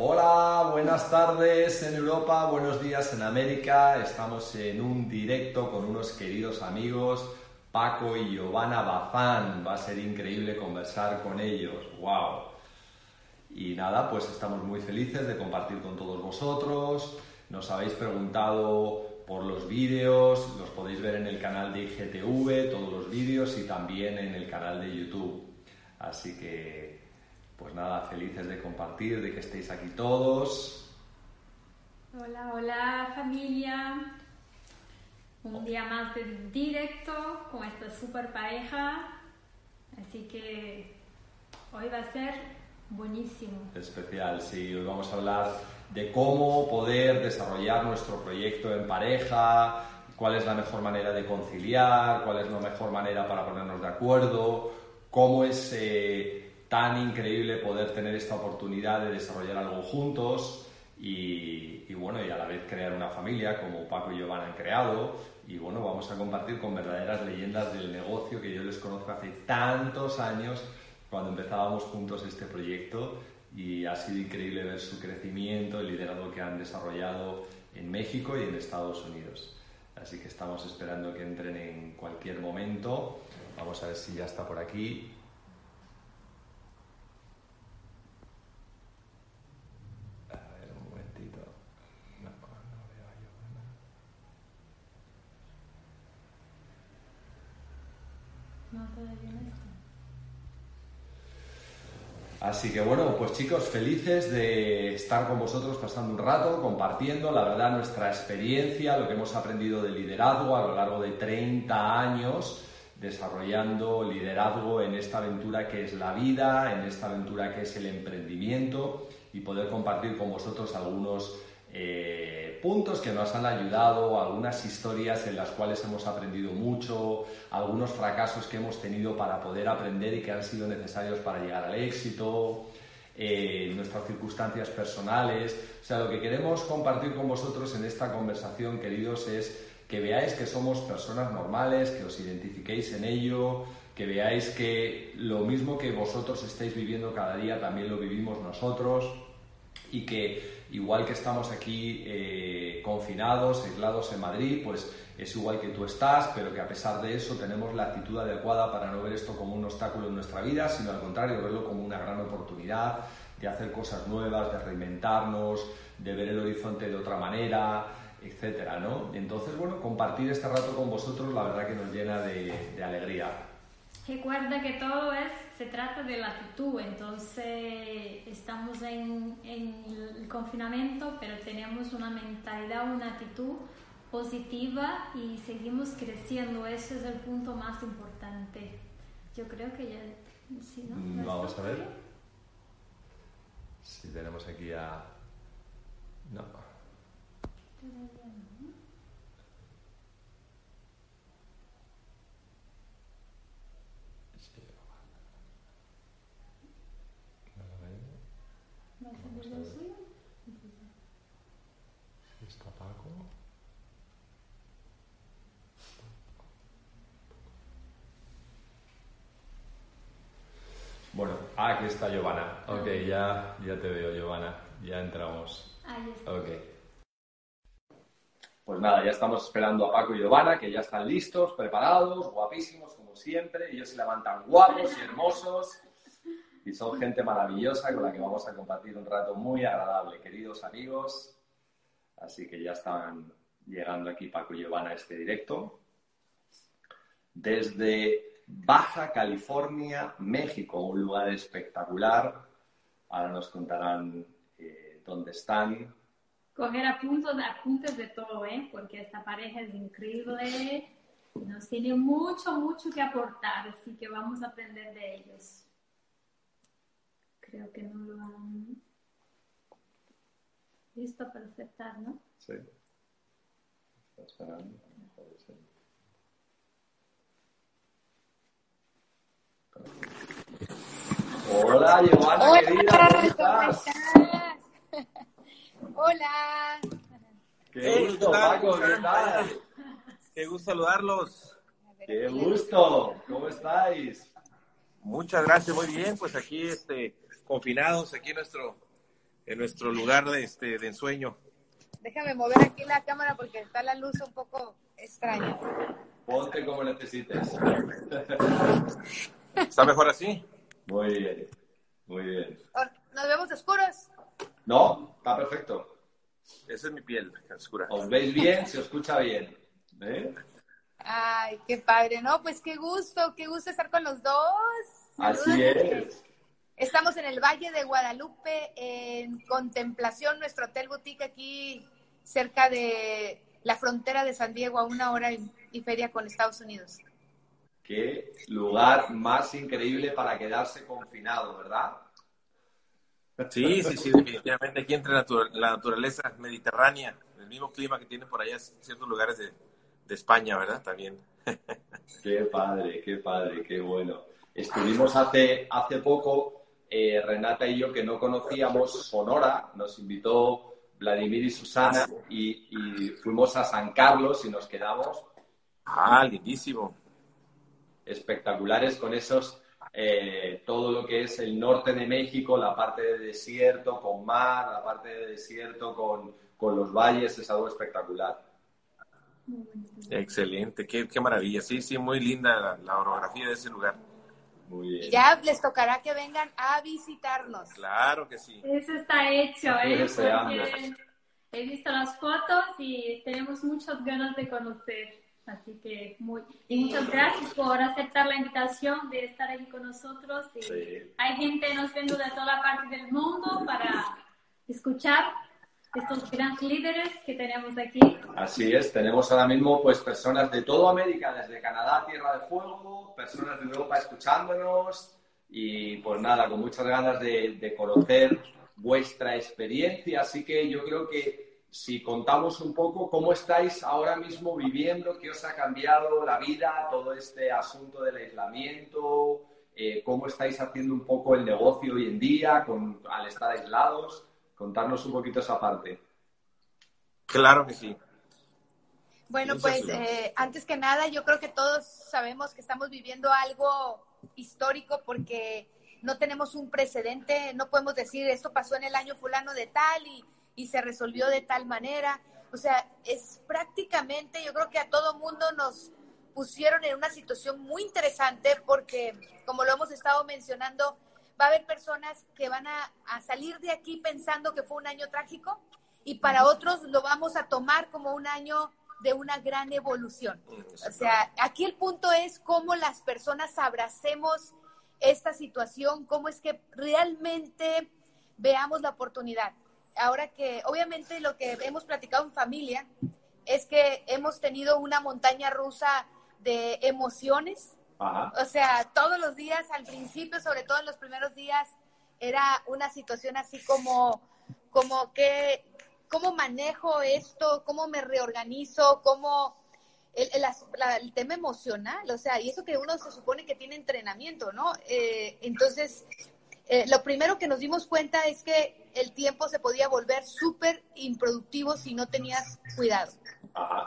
Hola, buenas tardes en Europa, buenos días en América. Estamos en un directo con unos queridos amigos, Paco y Giovanna Bazán. Va a ser increíble conversar con ellos. ¡Wow! Y nada, pues estamos muy felices de compartir con todos vosotros. Nos habéis preguntado por los vídeos, los podéis ver en el canal de IGTV, todos los vídeos y también en el canal de YouTube. Así que, pues nada, felices de compartir, de que estéis aquí todos. Hola, hola familia. Un día más de directo con esta super pareja. Así que hoy va a ser buenísimo. Especial, sí, hoy vamos a hablar de cómo poder desarrollar nuestro proyecto en pareja, cuál es la mejor manera de conciliar, cuál es la mejor manera para ponernos de acuerdo, cómo es eh, tan increíble poder tener esta oportunidad de desarrollar algo juntos y, y, bueno, y a la vez crear una familia como Paco y Giovanna han creado. Y bueno, vamos a compartir con verdaderas leyendas del negocio que yo les conozco hace tantos años cuando empezábamos juntos este proyecto y ha sido increíble ver su crecimiento, el liderazgo que han desarrollado en México y en Estados Unidos. Así que estamos esperando que entren en cualquier momento. Vamos a ver si ya está por aquí. A ver, un momentito. No, no veo a Giovanna. No, todavía no está. Así que bueno, pues chicos, felices de estar con vosotros pasando un rato, compartiendo, la verdad, nuestra experiencia, lo que hemos aprendido de liderazgo a lo largo de 30 años, desarrollando liderazgo en esta aventura que es la vida, en esta aventura que es el emprendimiento y poder compartir con vosotros algunos eh, puntos que nos han ayudado, algunas historias en las cuales hemos aprendido mucho, algunos fracasos que hemos tenido para poder aprender y que han sido necesarios para llegar al éxito, eh, nuestras circunstancias personales. O sea, lo que queremos compartir con vosotros en esta conversación, queridos, es que veáis que somos personas normales, que os identifiquéis en ello, que veáis que lo mismo que vosotros estáis viviendo cada día también lo vivimos nosotros y que igual que estamos aquí eh, confinados, aislados en Madrid, pues es igual que tú estás, pero que a pesar de eso tenemos la actitud adecuada para no ver esto como un obstáculo en nuestra vida, sino al contrario, verlo como una gran oportunidad de hacer cosas nuevas, de reinventarnos, de ver el horizonte de otra manera, etcétera, ¿no? Entonces, bueno, compartir este rato con vosotros la verdad que nos llena de, de alegría. Recuerda que todo es, se trata de la actitud, entonces estamos en, en el confinamiento, pero tenemos una mentalidad, una actitud positiva y seguimos creciendo, ese es el punto más importante. Yo creo que ya, sí, ¿no? Mm, ¿No Vamos a ver si tenemos aquí a... No. Todavía no. Sí, no lo veo. ¿Va a Vamos salir a el ver. suyo? ¿Está Paco? Bueno, ah, aquí está Giovanna. Ok, ya, ya te veo, Giovanna. Ya entramos. Ahí está. Ok. Pues nada, ya estamos esperando a Paco y Giovanna, que ya están listos, preparados, guapísimos como siempre. Ellos se levantan guapos y hermosos. Y son gente maravillosa con la que vamos a compartir un rato muy agradable, queridos amigos. Así que ya están llegando aquí Paco y Giovanna a este directo. Desde Baja California, México, un lugar espectacular. Ahora nos contarán eh, dónde están. Coger apuntes, apuntes de todo, ¿eh? Porque esta pareja es increíble, nos tiene mucho, mucho que aportar, así que vamos a aprender de ellos. Creo que no lo han... listo para aceptar, ¿no? Sí. Hola, Giovanna, Hola, querida, ¿cómo ¿cómo estás? estás? Hola. Qué Hey, gusto. Paco, ¿qué tal? Qué gusto saludarlos. Qué gusto, ¿cómo estáis? Muchas gracias, muy bien. Pues aquí, este, confinados aquí en nuestro, en nuestro lugar de, este, de ensueño. Déjame mover aquí la cámara porque está la luz un poco extraña. Ponte como necesites. ¿Está mejor así? Muy bien, muy bien. ¿Nos vemos oscuros? No, está perfecto. Esa es mi piel, oscura. Os veis bien, se os escucha bien. ¿eh? Ay, qué padre, ¿no? Pues qué gusto, qué gusto estar con los dos. Así es. Estamos en el Valle de Guadalupe, en contemplación, nuestro hotel boutique aquí cerca de la frontera de San Diego, a una hora y, feria con Estados Unidos. Qué lugar más increíble para quedarse confinado, ¿verdad? Sí, sí, sí, definitivamente aquí entre la, natur- la naturaleza mediterránea, el mismo clima que tienen por allá en ciertos lugares de, de España, ¿verdad? También. Qué padre, qué padre, qué bueno. Estuvimos hace, hace poco, eh, Renata y yo, que no conocíamos Sonora, nos invitó Vladimir y Susana y, y fuimos a San Carlos y nos quedamos Ah, lindísimo. espectaculares con esos, eh, todo lo que es el norte de México, la parte de desierto con mar, la parte de desierto con, con los valles, es algo espectacular. Excelente, qué, qué maravilla. Sí, sí, muy linda la, la orografía de ese lugar. Muy bien. Ya les tocará que vengan a visitarnos. Claro que sí. Eso está hecho, ¿eh? Porque he visto las fotos y tenemos muchas ganas de conocer. Así que muy, y muchas gracias por aceptar la invitación de estar aquí con nosotros. Y Sí. Hay gente nos viendo de toda parte del mundo para escuchar estos grandes líderes que tenemos aquí. Así es, tenemos ahora mismo pues personas de toda América, desde Canadá, Tierra de Fuego, personas de Europa escuchándonos y pues nada, con muchas ganas de, de conocer vuestra experiencia. Así que yo creo que si contamos un poco cómo estáis ahora mismo viviendo, qué os ha cambiado la vida, todo este asunto del aislamiento, eh, cómo estáis haciendo un poco el negocio hoy en día con, al estar aislados, contarnos un poquito esa parte. Claro que sí. Bueno, pues eh, antes que nada, yo creo que todos sabemos que estamos viviendo algo histórico porque no tenemos un precedente, no podemos decir esto pasó en el año fulano de tal y, y se resolvió de tal manera. O sea, es prácticamente, yo creo que a todo mundo nos pusieron en una situación muy interesante porque, como lo hemos estado mencionando, va a haber personas que van a, a salir de aquí pensando que fue un año trágico y para otros lo vamos a tomar como un año de una gran evolución. O sea, aquí el punto es cómo las personas abracemos esta situación, cómo es que realmente veamos la oportunidad. Ahora que obviamente lo que hemos platicado en familia es que hemos tenido una montaña rusa de emociones, O sea, todos los días, al principio, sobre todo en los primeros días, era una situación así como, como que, ¿cómo manejo esto? ¿Cómo me reorganizo? ¿Cómo el, el, la- el tema emocional? O sea, y eso que uno se supone que tiene entrenamiento, ¿no? Eh, entonces, eh, lo primero que nos dimos cuenta es que el tiempo se podía volver súper improductivo si no tenías cuidado.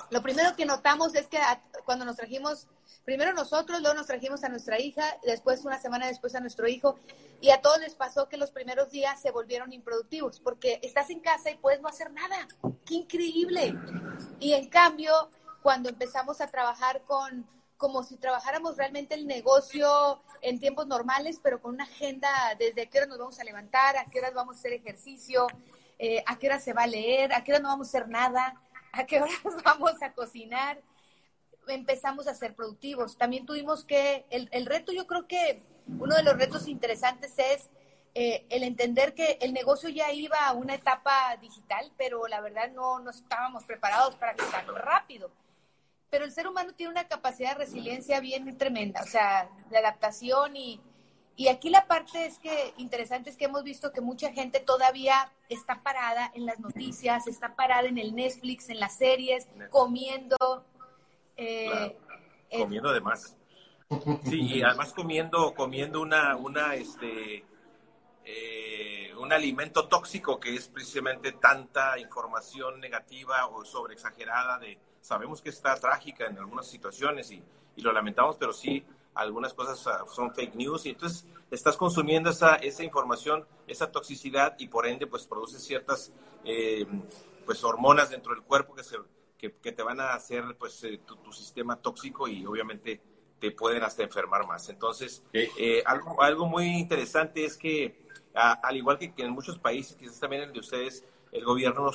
Lo primero que notamos es que a- cuando nos trajimos, primero nosotros, luego nos trajimos a nuestra hija, después una semana después a nuestro hijo, y a todos les pasó que los primeros días se volvieron improductivos, porque estás en casa y puedes no hacer nada. ¡Qué increíble! Y en cambio, cuando empezamos a trabajar con, como si trabajáramos realmente el negocio en tiempos normales, pero con una agenda desde qué hora nos vamos a levantar, a qué horas vamos a hacer ejercicio, eh, a qué hora se va a leer, a qué hora no vamos a hacer nada, a qué horas vamos a cocinar, empezamos a ser productivos. También tuvimos que, el, el reto yo creo que uno de los retos interesantes es eh, el entender que el negocio ya iba a una etapa digital, pero la verdad no, no estábamos preparados para que tan rápido. Pero el ser humano tiene una capacidad de resiliencia bien tremenda, o sea, de adaptación y, Y aquí la parte es que interesante es que hemos visto que mucha gente todavía está parada en las noticias, está parada en el Netflix, en las series, comiendo. Eh, comiendo además. Sí, y además comiendo, comiendo una, una, este, eh, un alimento tóxico que es precisamente tanta información negativa o sobreexagerada de, sabemos que está trágica en algunas situaciones y, y lo lamentamos, pero sí algunas cosas son fake news y entonces estás consumiendo esa, esa información, esa toxicidad y por ende pues produce ciertas eh, pues hormonas dentro del cuerpo que, se, que, te van a hacer pues eh, tu, sistema tóxico y obviamente te pueden hasta enfermar más. Entonces, eh, algo, algo muy interesante es que al igual que, en muchos países, quizás también el de ustedes, el gobierno,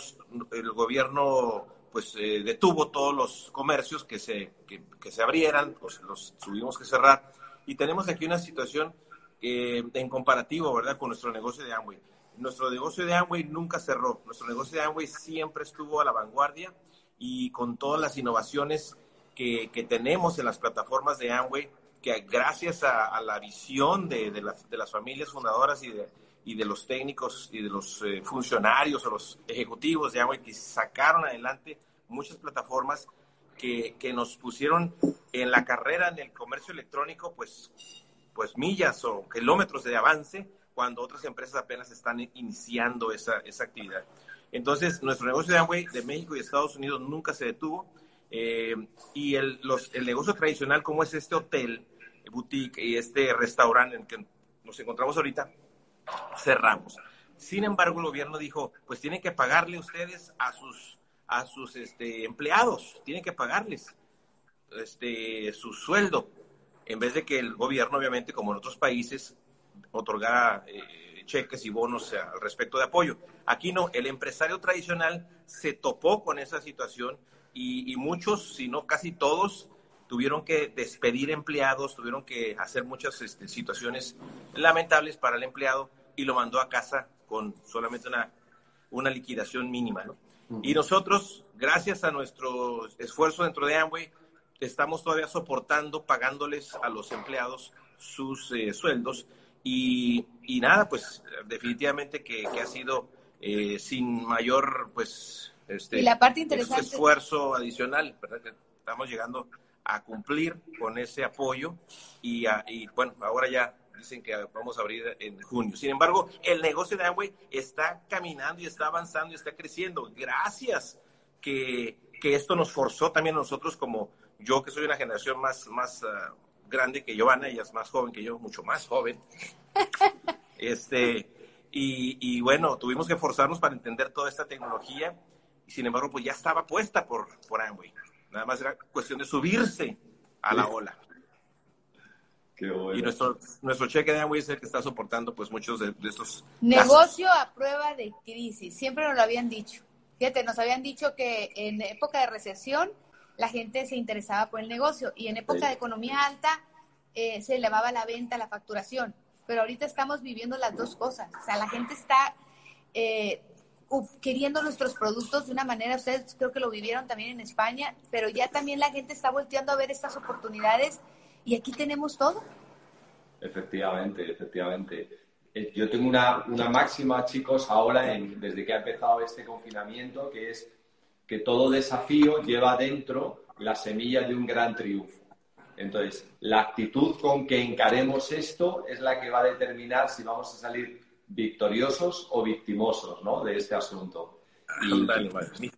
el gobierno pues eh, detuvo todos los comercios que se, que, se abrieran, pues los tuvimos que cerrar. Y tenemos aquí una situación eh, en comparativo, ¿verdad?, con nuestro negocio de Amway. Nuestro negocio de Amway nunca cerró. Nuestro negocio de Amway siempre estuvo a la vanguardia y con todas las innovaciones que, que tenemos en las plataformas de Amway, que gracias a, la visión de, de, de las familias fundadoras y de, y de los técnicos y de los eh, funcionarios o los ejecutivos de Amway que sacaron adelante muchas plataformas que, que, nos pusieron en la carrera en el comercio electrónico, pues, pues millas o kilómetros de avance, cuando otras empresas apenas están iniciando esa, esa actividad. Entonces, nuestro negocio de Amway de México y Estados Unidos nunca se detuvo. Eh, y el, los, el negocio tradicional, como es este hotel, boutique y este restaurante en el que nos encontramos ahorita, cerramos. Sin embargo, el gobierno dijo, pues tienen que pagarle ustedes a sus, a sus este, empleados, tienen que pagarles este, su sueldo, en vez de que el gobierno, obviamente, como en otros países, otorgara eh, cheques y bonos al respecto de apoyo. Aquí no, el empresario tradicional se topó con esa situación y, y muchos, si no casi todos, tuvieron que despedir empleados, tuvieron que hacer muchas este, situaciones lamentables para el empleado y lo mandó a casa con solamente una, una liquidación mínima. Y nosotros, gracias a nuestro esfuerzo dentro de Amway, estamos todavía soportando, pagándoles a los empleados sus eh, sueldos. Y, y, nada, pues definitivamente que, que ha sido eh, sin mayor, pues, este, y la parte interesante... esfuerzo adicional, ¿verdad? Que estamos llegando a cumplir con ese apoyo y, y bueno, ahora ya dicen que vamos a abrir en junio. Sin embargo, el negocio de Amway está caminando y está avanzando y está creciendo. Gracias que, que esto nos forzó también a nosotros como yo, que soy una generación más, más ah, grande que Giovanna, ella es más joven que yo, mucho más joven. este, y, y bueno, tuvimos que forzarnos para entender toda esta tecnología y sin embargo, pues ya estaba puesta por, por Amway. Nada más era cuestión de subirse a la ola. Y nuestro, nuestro cheque de Amway es el que está soportando pues muchos de, estos... Negocio a prueba de crisis, siempre nos lo habían dicho. Fíjate, nos habían dicho que en época de recesión la gente se interesaba por el negocio y en época de economía alta eh, se elevaba la venta, la facturación. Pero ahorita estamos viviendo las dos cosas. O sea, la gente está eh, queriendo nuestros productos de una manera, ustedes creo que lo vivieron también en España, pero ya también la gente está volteando a ver estas oportunidades y aquí tenemos todo. Efectivamente, efectivamente. Eh, yo tengo una, una máxima, chicos, ahora desde que ha empezado este confinamiento, que es que todo desafío lleva dentro la semilla de un gran triunfo. Entonces, la actitud con que encaremos esto es la que va a determinar si vamos a salir victoriosos o victimosos ¿no? de este asunto. Y,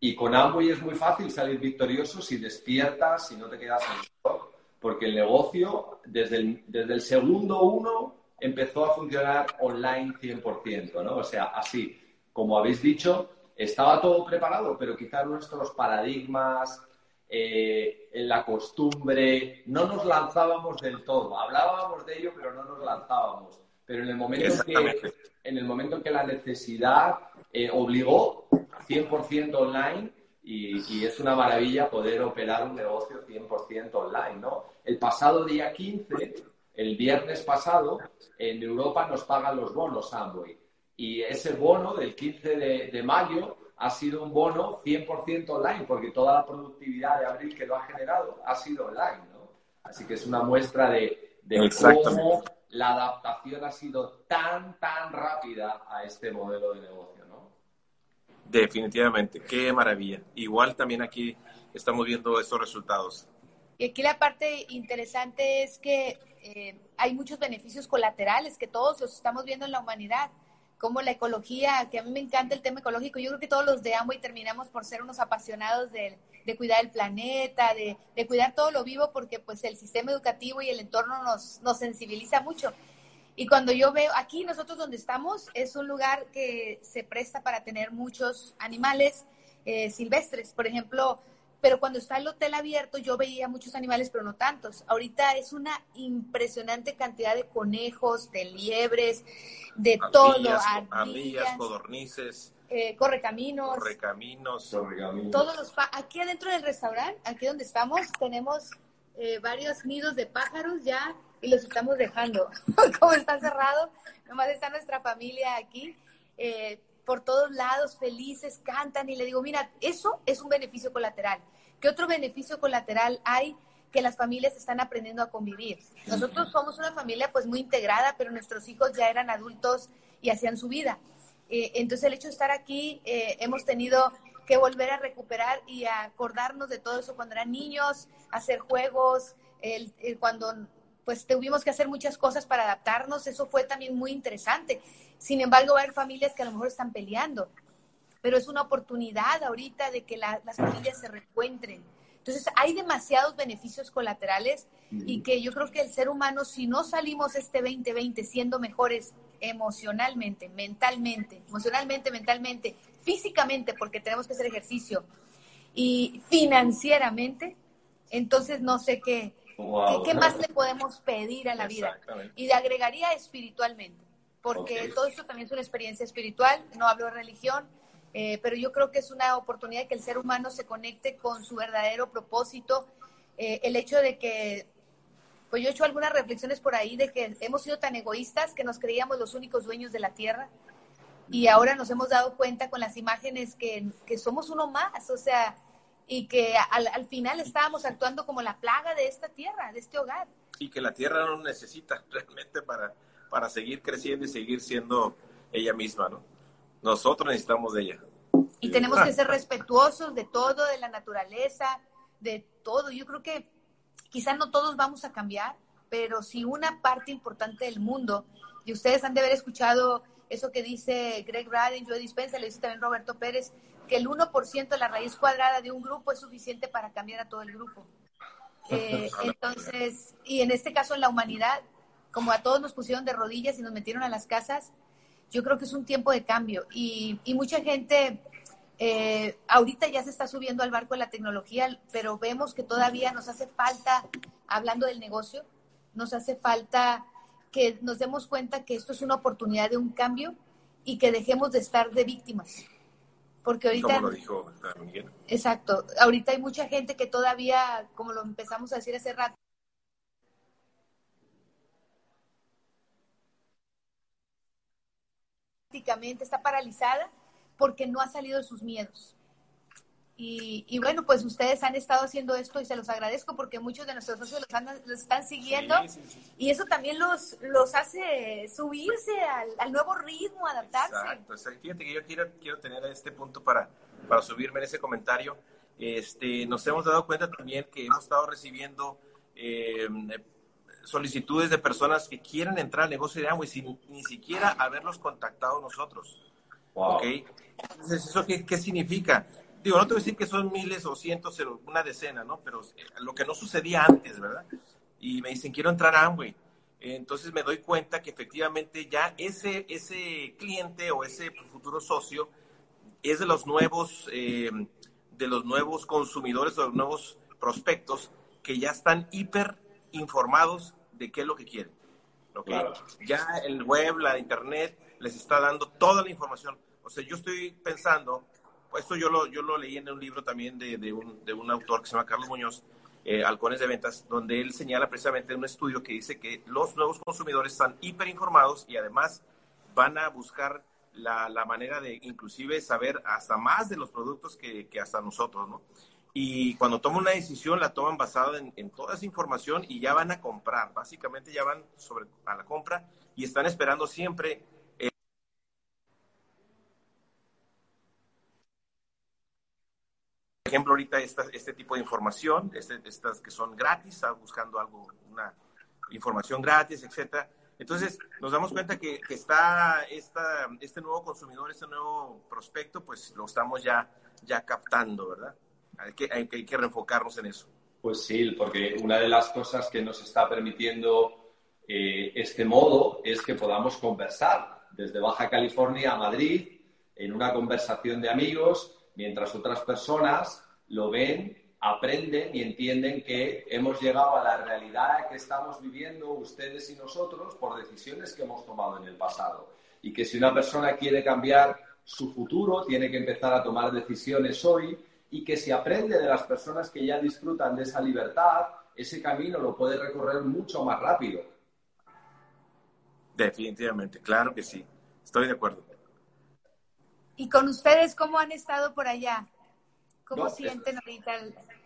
y, con Amway es muy fácil salir victorioso si despiertas, si no te quedas en shock, porque el negocio desde el, desde el segundo uno empezó a funcionar online 100%, ¿no? O sea, así, como habéis dicho, estaba todo preparado, pero quizás nuestros paradigmas, eh, en la costumbre, no nos lanzábamos del todo. Hablábamos de ello, pero no nos lanzábamos. Pero en el momento, que, en el momento que la necesidad eh, obligó 100% online, y, es una maravilla poder operar un negocio 100% online, ¿no? El pasado día 15, el viernes pasado, en Europa nos pagan los bonos Amway. Y ese bono del 15 de, de mayo ha sido un bono 100% online, porque toda la productividad de abril que lo ha generado ha sido online, ¿no? Así que es una muestra de, de cómo la adaptación ha sido tan, tan rápida a este modelo de negocio, ¿no? Definitivamente, qué maravilla. Igual también aquí estamos viendo estos resultados. Y aquí la parte interesante es que eh, hay muchos beneficios colaterales que todos los estamos viendo en la humanidad, como la ecología, que a mí me encanta el tema ecológico. Yo creo que todos los de y terminamos por ser unos apasionados de, de cuidar el planeta, de, de, cuidar todo lo vivo, porque pues el sistema educativo y el entorno nos, nos sensibiliza mucho. Y cuando yo veo, aquí nosotros donde estamos, es un lugar que se presta para tener muchos animales eh, silvestres. Por ejemplo, pero cuando está el hotel abierto yo veía muchos animales, pero no tantos. Ahorita es una impresionante cantidad de conejos, de liebres, de todo, ardillas, codornices. Eh, correcaminos. Correcaminos. Todos los aquí adentro del restaurante, aquí donde estamos, tenemos eh, varios nidos de pájaros ya y los estamos dejando. Como está cerrado, nomás está nuestra familia aquí. Eh, por todos lados, felices, cantan y le digo, mira, eso es un beneficio colateral. ¿Qué otro beneficio colateral hay? que las familias están aprendiendo a convivir. Nosotros somos una familia pues muy integrada, pero nuestros hijos ya eran adultos y hacían su vida. Eh, entonces el hecho de estar aquí, eh, hemos tenido que volver a recuperar y a acordarnos de todo eso cuando eran niños, hacer juegos, el, cuando pues tuvimos que hacer muchas cosas para adaptarnos, eso fue también muy interesante. Sin embargo, va a haber familias que a lo mejor están peleando, pero es una oportunidad ahorita de que las familias se reencuentren. Entonces, hay demasiados beneficios colaterales y que yo creo que el ser humano, si no salimos este 2020 siendo mejores emocionalmente, mentalmente, emocionalmente, mentalmente, físicamente, porque tenemos que hacer ejercicio, y financieramente, entonces no sé qué, qué, más le podemos pedir a la vida. Y le agregaría espiritualmente, porque todo esto también es una experiencia espiritual, no hablo de religión, eh, pero yo creo que es una oportunidad de que el ser humano se conecte con su verdadero propósito. Eh, el hecho de que, pues yo he hecho algunas reflexiones por ahí de que hemos sido tan egoístas que nos creíamos los únicos dueños de la tierra y ahora nos hemos dado cuenta con las imágenes que, que somos uno más, o sea, y que al, al, final estábamos actuando como la plaga de esta tierra, de este hogar. Y que la tierra no necesita realmente para, para seguir creciendo y seguir siendo ella misma, ¿no? Nosotros necesitamos de ella. Y tenemos que ser respetuosos de todo, de la naturaleza, de todo. Yo creo que quizás no todos vamos a cambiar, pero si una parte importante del mundo, y ustedes han de haber escuchado eso que dice Greg Radin, Joe Dispensa, le dice también Roberto Pérez, que el 1% de la raíz cuadrada de un grupo es suficiente para cambiar a todo el grupo. Eh, entonces, y en este caso en la humanidad, como a todos nos pusieron de rodillas y nos metieron a las casas, yo creo que es un tiempo de cambio y, mucha gente eh, ahorita ya se está subiendo al barco de la tecnología, pero vemos que todavía nos hace falta, hablando del negocio, nos hace falta que nos demos cuenta que esto es una oportunidad de un cambio y que dejemos de estar de víctimas. Porque ahorita... Como lo dijo Miguel. Exacto. Ahorita hay mucha gente que todavía, como lo empezamos a decir hace rato, está paralizada porque no ha salido de sus miedos. Y, bueno, pues ustedes han estado haciendo esto y se los agradezco porque muchos de nuestros socios los, están siguiendo y eso también los, los hace subirse al, nuevo ritmo, adaptarse. Exacto, fíjate que yo quiero, quiero tener este punto para, para subirme en ese comentario. Este, nos hemos dado cuenta también que hemos estado recibiendo eh, solicitudes de personas que quieren entrar al negocio de agua sin ni siquiera haberlos contactado nosotros. ¿Ok? Entonces, ¿eso qué, qué, significa? Digo, no te voy a decir que son miles o cientos, una decena, ¿no? Pero eh, lo que no sucedía antes, ¿verdad? Y me dicen, quiero entrar a Amway. Entonces me doy cuenta que efectivamente ya ese, ese cliente o ese futuro socio es de los nuevos, eh, de los nuevos consumidores, de los nuevos prospectos que ya están hiper informados de qué es lo que quieren. Ya el web, la internet, les está dando toda la información. O sea, yo estoy pensando, esto yo lo, yo lo leí en un libro también de, de, un, de un, autor que se llama Carlos Muñoz, eh, Halcones de Ventas, donde él señala precisamente un estudio que dice que los nuevos consumidores están hiperinformados y además van a buscar la, la, manera de inclusive saber hasta más de los productos que, que hasta nosotros, ¿no? Y cuando toman una decisión la toman basada en, toda esa información y ya van a comprar, básicamente ya van sobre, a la compra y están esperando siempre eh, por ejemplo, ahorita este tipo de información, este, estas que son gratis, están buscando algo, una información gratis, etcétera. Entonces, nos damos cuenta que, está esta, este nuevo consumidor, este nuevo prospecto, pues lo estamos ya, ya captando, ¿verdad? Hay que, hay, que reenfocarnos en eso. Pues sí, porque una de las cosas que nos está permitiendo eh, este modo es que podamos conversar desde Baja California a Madrid en una conversación de amigos, mientras otras personas lo ven, aprenden y entienden que hemos llegado a la realidad que estamos viviendo ustedes y nosotros por decisiones que hemos tomado en el pasado. Y que si una persona quiere cambiar su futuro, tiene que empezar a tomar decisiones hoy y que si aprende de las personas que ya disfrutan de esa libertad, ese camino lo puede recorrer mucho más rápido. Definitivamente, claro que sí, estoy de acuerdo. ¿Y con ustedes cómo han estado por allá? ¿Cómo sienten ahorita?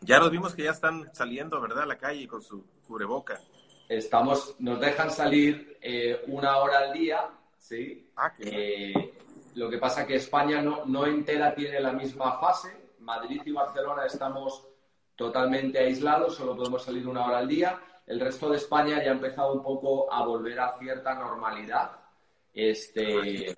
Ya los vimos que ya están saliendo, ¿verdad? A la calle con su cubreboca. Estamos, nos dejan salir eh, una hora al día, ¿sí? Ah, eh, lo que pasa que España no, no entera tiene la misma fase, Madrid y Barcelona estamos totalmente aislados, solo podemos salir una hora al día. El resto de España ya ha empezado un poco a volver a cierta normalidad. Este,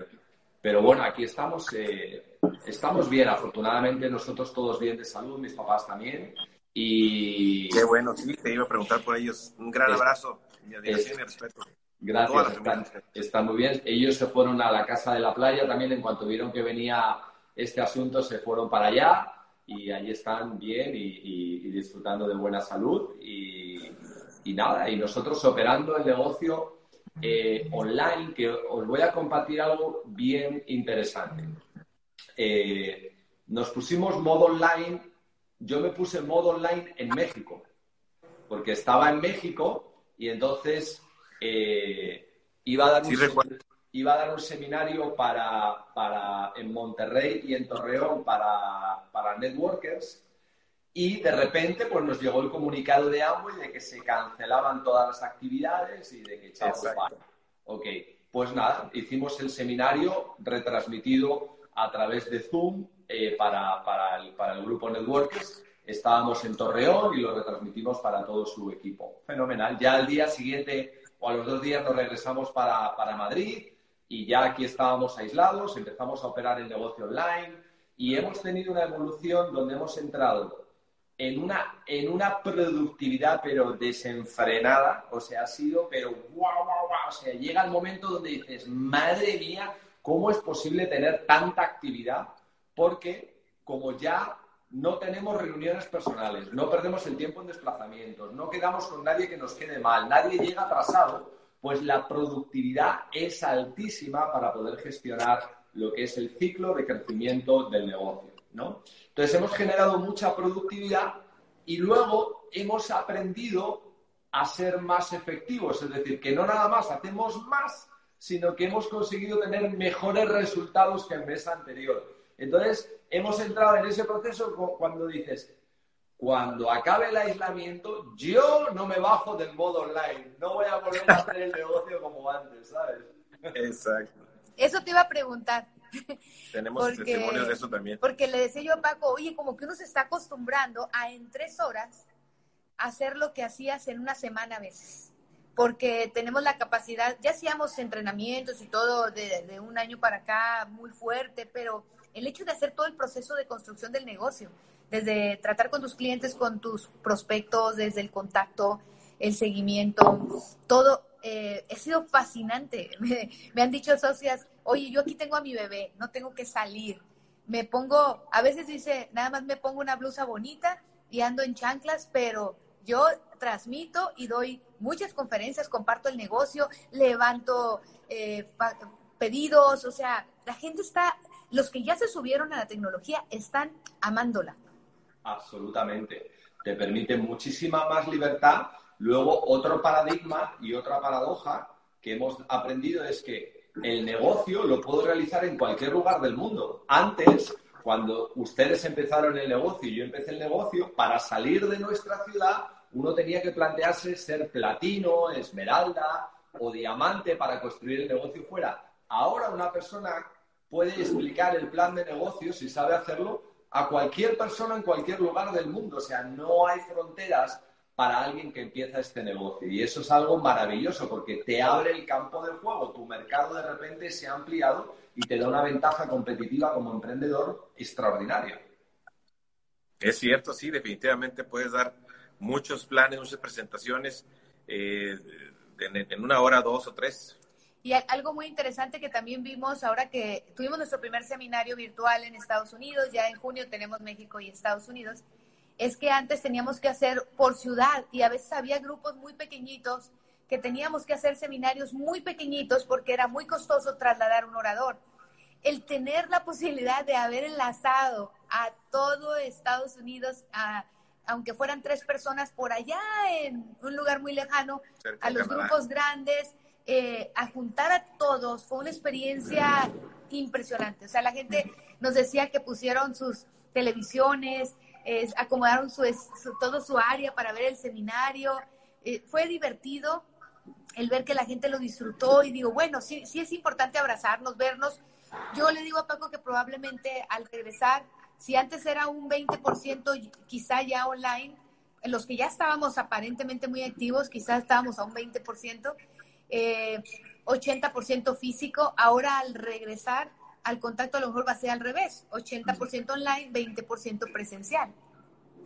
pero bueno, aquí estamos, eh, estamos bien, afortunadamente nosotros todos bien de salud, mis papás también. Y... Qué bueno, sí, te iba a preguntar por ellos. Un gran abrazo, mi admiración y respeto. Gracias, están, están, muy bien. Ellos se fueron a la casa de la playa también en cuanto vieron que venía este asunto, se fueron para allá y ahí están bien y, disfrutando de buena salud y, nada, y nosotros operando el negocio eh, online, que os voy a compartir algo bien interesante. Eh, nos pusimos modo online, yo me puse modo online en México, porque estaba en México y entonces eh, iba a dar iba a dar un seminario para, para, en Monterrey y en Torreón para, para networkers y de repente pues nos llegó el comunicado de Amway de que se cancelaban todas las actividades y de que chao, Ok, pues nada, hicimos el seminario retransmitido a través de Zoom eh, para, para, el, para el grupo Networkers. Estábamos en Torreón y lo retransmitimos para todo su equipo. Fenomenal. Ya al día siguiente o a los dos días nos regresamos para, para Madrid y ya aquí estábamos aislados, empezamos a operar el negocio online y hemos tenido una evolución donde hemos entrado en una, en una productividad pero desenfrenada, o sea, ha sido, pero guau, guau, guau, o sea, llega el momento donde dices, madre mía, ¿cómo es posible tener tanta actividad? Porque como ya no tenemos reuniones personales, no perdemos el tiempo en desplazamientos, no quedamos con nadie que nos quede mal, nadie llega atrasado, pues la productividad es altísima para poder gestionar lo que es el ciclo de crecimiento del negocio, ¿no? Entonces hemos generado mucha productividad y luego hemos aprendido a ser más efectivos, es decir, que no nada más hacemos más, sino que hemos conseguido tener mejores resultados que el mes anterior. Entonces, hemos entrado en ese proceso cuando dices, cuando acabe el aislamiento, yo no me bajo del modo online. No voy a volver a hacer el negocio como antes, ¿sabes? Exacto. Eso te iba a preguntar. Tenemos testimonios de eso también. Porque le decía yo a Paco, oye, como que uno se está acostumbrando a en tres horas hacer lo que hacías en una semana a veces. Porque tenemos la capacidad, ya hacíamos entrenamientos y todo de, de un año para acá muy fuerte, pero el hecho de hacer todo el proceso de construcción del negocio, desde tratar con tus clientes, con tus prospectos, desde el contacto, el seguimiento, todo. Eh, ha sido fascinante. Me, han dicho socias, oye, yo aquí tengo a mi bebé, no tengo que salir. Me pongo, a veces dice, nada más me pongo una blusa bonita y ando en chanclas, pero yo transmito y doy muchas conferencias, comparto el negocio, levanto eh, pedidos, o sea, la gente está, los que ya se subieron a la tecnología están amándola. Absolutamente. Te permite muchísima más libertad. Luego, otro paradigma y otra paradoja que hemos aprendido es que el negocio lo puedo realizar en cualquier lugar del mundo. Antes, cuando ustedes empezaron el negocio y yo empecé el negocio, para salir de nuestra ciudad uno tenía que plantearse ser platino, esmeralda o diamante para construir el negocio fuera. Ahora una persona puede explicar el plan de negocio, si sabe hacerlo, a cualquier persona en cualquier lugar del mundo. O sea, no hay fronteras para alguien que empieza este negocio. Y eso es algo maravilloso porque te abre el campo del juego. Tu mercado de repente se ha ampliado y te da una ventaja competitiva como emprendedor extraordinaria. Es cierto, sí, definitivamente puedes dar muchos planes, muchas presentaciones eh, en, una hora, dos o tres. Y algo muy interesante que también vimos ahora que tuvimos nuestro primer seminario virtual en Estados Unidos, ya en junio tenemos México y Estados Unidos, es que antes teníamos que hacer por ciudad y a veces había grupos muy pequeñitos que teníamos que hacer seminarios muy pequeñitos porque era muy costoso trasladar un orador. El tener la posibilidad de haber enlazado a todo Estados Unidos, aunque fueran tres personas por allá en un lugar muy lejano, a los grupos grandes, eh, a juntar a todos, fue una experiencia impresionante. O sea, la gente nos decía que pusieron sus televisiones, acomodaron su, todo su área para ver el seminario. Eh, fue divertido el ver que la gente lo disfrutó y digo, bueno, sí, sí es importante abrazarnos, vernos. Yo le digo a Paco que probablemente al regresar, si antes era un 20% quizá ya online, los que ya estábamos aparentemente muy activos, quizás estábamos a un 20%, eh, 80% físico, ahora al regresar al contacto a lo mejor va a ser al revés, 80% online, 20% presencial.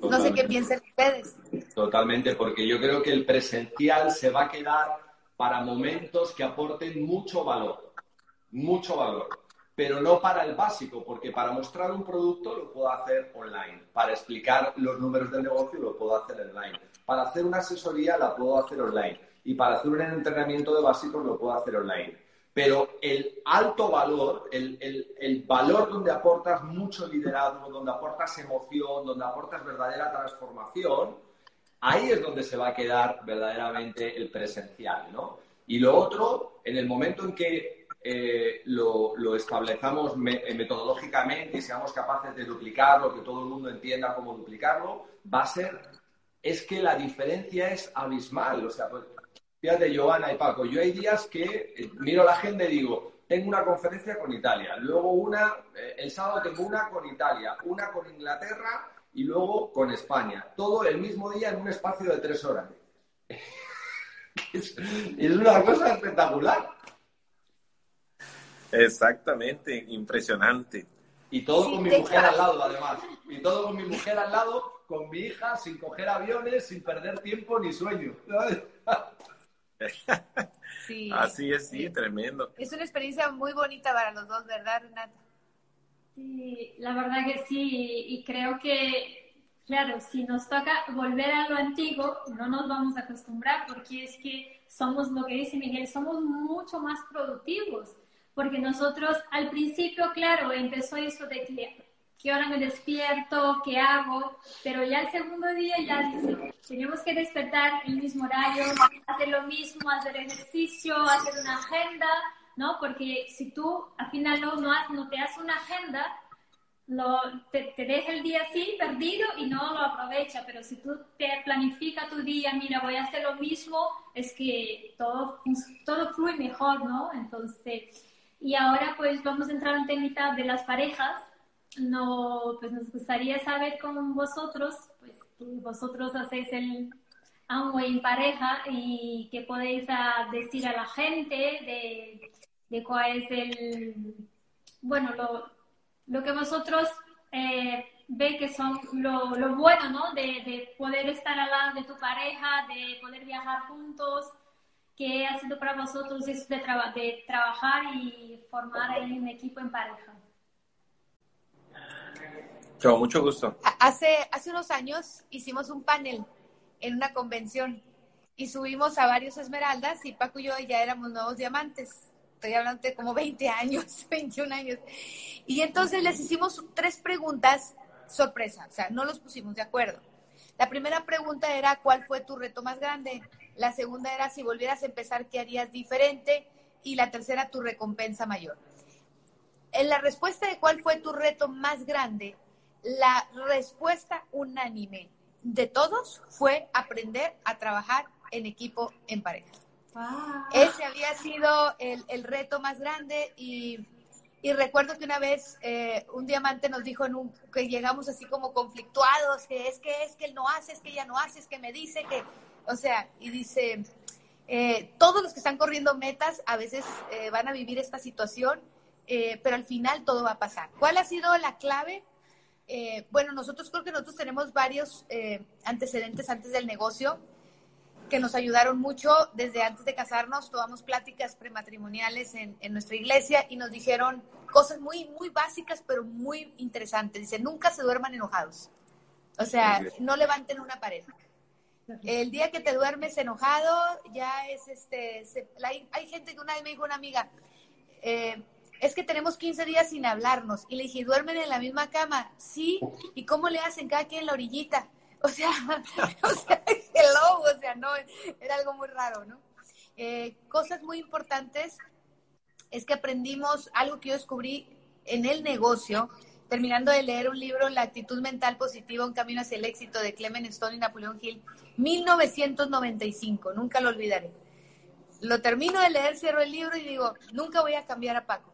No sé qué piensan ustedes. Totalmente, porque yo creo que el presencial se va a quedar para momentos que aporten mucho valor, mucho valor, pero no para el básico, porque para mostrar un producto lo puedo hacer online, para explicar los números del negocio lo puedo hacer online, para hacer una asesoría la puedo hacer online y para hacer un entrenamiento de básicos lo puedo hacer online pero el alto valor, el, valor donde aportas mucho liderazgo, donde aportas emoción, donde aportas verdadera transformación, ahí es donde se va a quedar verdaderamente el presencial, ¿no? Y lo otro, en el momento en que eh, lo, lo, establezcamos metodológicamente y seamos capaces de duplicarlo, que todo el mundo entienda cómo duplicarlo, va a ser, es que la diferencia es abismal. O sea, pues, Fíjate, Joana y Paco, yo hay días que eh, miro la agenda y digo, tengo una conferencia con Italia, luego una, eh, el sábado tengo una con Italia, una con Inglaterra y luego con España. Todo el mismo día en un espacio de tres horas. es, una cosa espectacular. Exactamente, impresionante. Y todo con mi mujer al lado, además. Y todo con mi mujer al lado, con mi hija, sin coger aviones, sin perder tiempo ni sueño. Sí, Así es, sí, tremendo. Es una experiencia muy bonita para los dos, ¿verdad, Renata? Sí, la verdad que sí, y creo que, claro, si nos toca volver a lo antiguo, no nos vamos a acostumbrar porque es que somos, lo que dice Miguel, somos mucho más productivos, porque nosotros al principio, claro, empezó eso de que qué hora me despierto, qué hago, pero ya el segundo día ya dice, tenemos que despertar el mismo horario, hacer lo mismo, hacer ejercicio, hacer una agenda, ¿no? Porque si tú al final no, no, te haces una agenda, lo, te, te, deja el día así perdido y no lo aprovecha, pero si tú te planifica tu día, mira, voy a hacer lo mismo, es que todo, todo fluye mejor, ¿no? Entonces, y ahora pues vamos a entrar en tema de las parejas, no, pues nos gustaría saber con vosotros, pues vosotros hacéis el Amway en pareja y qué podéis decir a la gente de, de, cuál es el, bueno, lo, lo que vosotros eh, ve que son lo, lo bueno, ¿no? De, de, poder estar al lado de tu pareja, de poder viajar juntos. ¿Qué ha sido para vosotros eso de, de trabajar y formar un equipo en pareja? Con mucho gusto. Hace, hace unos años hicimos un panel en una convención y subimos a varios esmeraldas y Paco y yo ya éramos nuevos diamantes. Estoy hablando de como 20 años, 21 años. Y entonces les hicimos tres preguntas sorpresa, o sea, no los pusimos de acuerdo. La primera pregunta era, ¿cuál fue tu reto más grande? La segunda era, si volvieras a empezar, ¿qué harías diferente? Y la tercera, tu recompensa mayor en la respuesta de cuál fue tu reto más grande, la respuesta unánime de todos fue aprender a trabajar en equipo en pareja. Ese había sido el, reto más grande y, recuerdo que una vez eh, un diamante nos dijo en un, que llegamos así como conflictuados, que es que es que él no hace, es que ella no hace, es que me dice que, o sea, y dice, eh, todos los que están corriendo metas a veces eh, van a vivir esta situación, pero al final todo va a pasar. ¿Cuál ha sido la clave? Bueno, nosotros creo que nosotros tenemos varios antecedentes antes del negocio que nos ayudaron mucho desde antes de casarnos. Tomamos pláticas prematrimoniales en, en nuestra iglesia y nos dijeron cosas muy, muy básicas, pero muy interesantes. Dice, nunca se duerman enojados. O sea, no levanten una pared. El día que te duermes enojado, ya es este. hay, gente que una vez me dijo una amiga, eh, es que tenemos 15 días sin hablarnos. Y le dije, ¿duermen en la misma cama? Sí. ¿Y cómo le hacen cada quien en la orillita? O sea, o sea, hello, o sea, no, era algo muy raro, ¿no? Eh, cosas muy importantes es que aprendimos algo que yo descubrí en el negocio, terminando de leer un libro, La actitud mental positiva, un camino hacia el éxito de Clement Stone y Napoleón Hill, 1995, nunca lo olvidaré. Lo termino de leer, cierro el libro y digo, nunca voy a cambiar a Paco.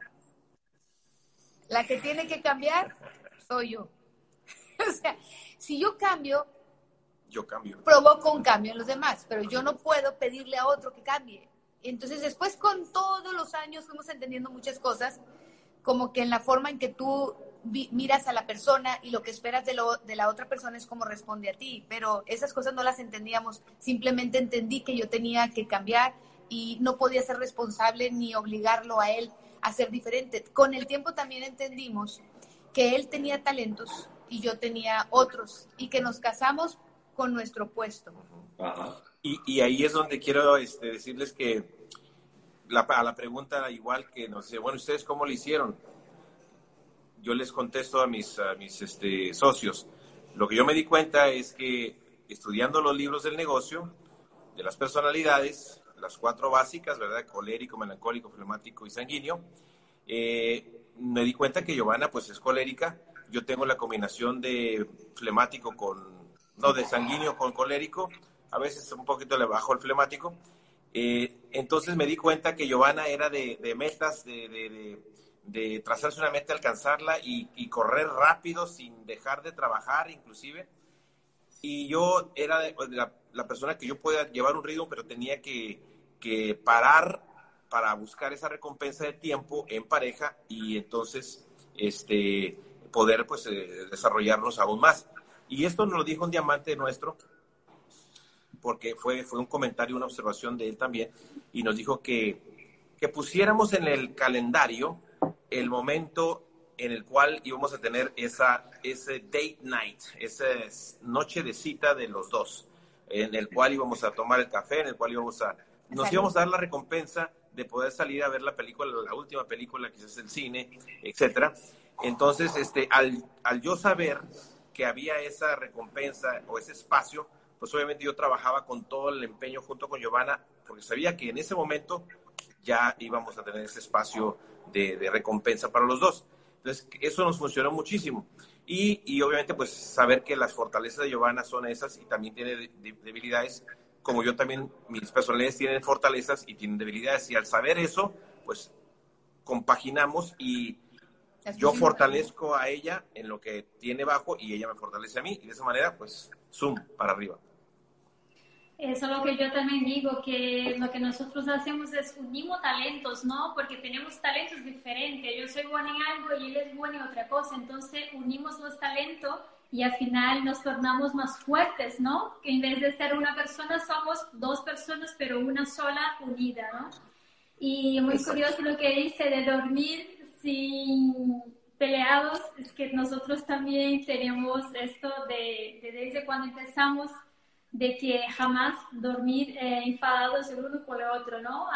La que tiene que cambiar soy yo. o sea, si yo cambio, yo cambio. Provoco un cambio en los demás, pero yo no puedo pedirle a otro que cambie. Entonces después con todos los años fuimos entendiendo muchas cosas, como que en la forma en que tú miras a la persona y lo que esperas de, lo, de la otra persona es como responde a ti, pero esas cosas no las entendíamos, simplemente entendí que yo tenía que cambiar y no podía ser responsable ni obligarlo a él a ser diferente. Con el tiempo también entendimos que él tenía talentos y yo tenía otros y que nos casamos con nuestro puesto. Y, ahí es donde quiero este, decirles que la, a la pregunta igual que nos dice, bueno, ¿ustedes cómo lo hicieron? Yo les contesto a mis, a mis este, socios. Lo que yo me di cuenta es que estudiando los libros del negocio, de las personalidades, las cuatro básicas, ¿verdad? Colérico, melancólico, flemático y sanguíneo, eh, me di cuenta que Giovanna pues es colérica. Yo tengo la combinación de flemático con no, de sanguíneo con colérico, a veces un poquito le bajo el flemático. Eh, entonces me di cuenta que Giovanna era de, metas, de, trazarse una meta, alcanzarla y, correr rápido sin dejar de trabajar inclusive. Y yo era la, persona que yo podía llevar un ritmo, pero tenía que, parar para buscar esa recompensa de tiempo en pareja y entonces este, poder pues, eh, desarrollarnos aún más. Y esto nos lo dijo un diamante nuestro, porque fue, fue un comentario, una observación de él también, y nos dijo que, que pusiéramos en el calendario el momento en el cual íbamos a tener esa, ese date night, esa noche de cita de los dos, en el cual íbamos a tomar el café, en el cual íbamos a, nos íbamos a dar la recompensa de poder salir a ver la película, la última película, quizás el cine, etcétera. Entonces, este, al, al yo saber que había esa recompensa o ese espacio, pues obviamente yo trabajaba con todo el empeño junto con Giovanna, porque sabía que en ese momento ya íbamos a tener ese espacio de, recompensa para los dos. Entonces, eso nos funcionó muchísimo. Y, y, obviamente, pues saber que las fortalezas de Giovanna son esas y también tiene debilidades, como yo también, mis personalidades tienen fortalezas y tienen debilidades. Y al saber eso, pues compaginamos y yo fortalezco a ella en lo que tiene bajo y ella me fortalece a mí y de esa manera pues zoom para arriba. Eso es lo que yo también digo, que lo que nosotros hacemos es unimos talentos, ¿no? Porque tenemos talentos diferentes. Yo soy buena en algo y él es bueno en otra cosa. Entonces unimos los talentos y al final nos tornamos más fuertes, ¿no? Que en vez de ser una persona somos dos personas, pero una sola unida, ¿no? Y muy curioso lo que dice de dormir sin peleados, es que nosotros también tenemos esto de, desde cuando empezamos, de que jamás dormir eh, enfadados el uno con el otro, ¿no?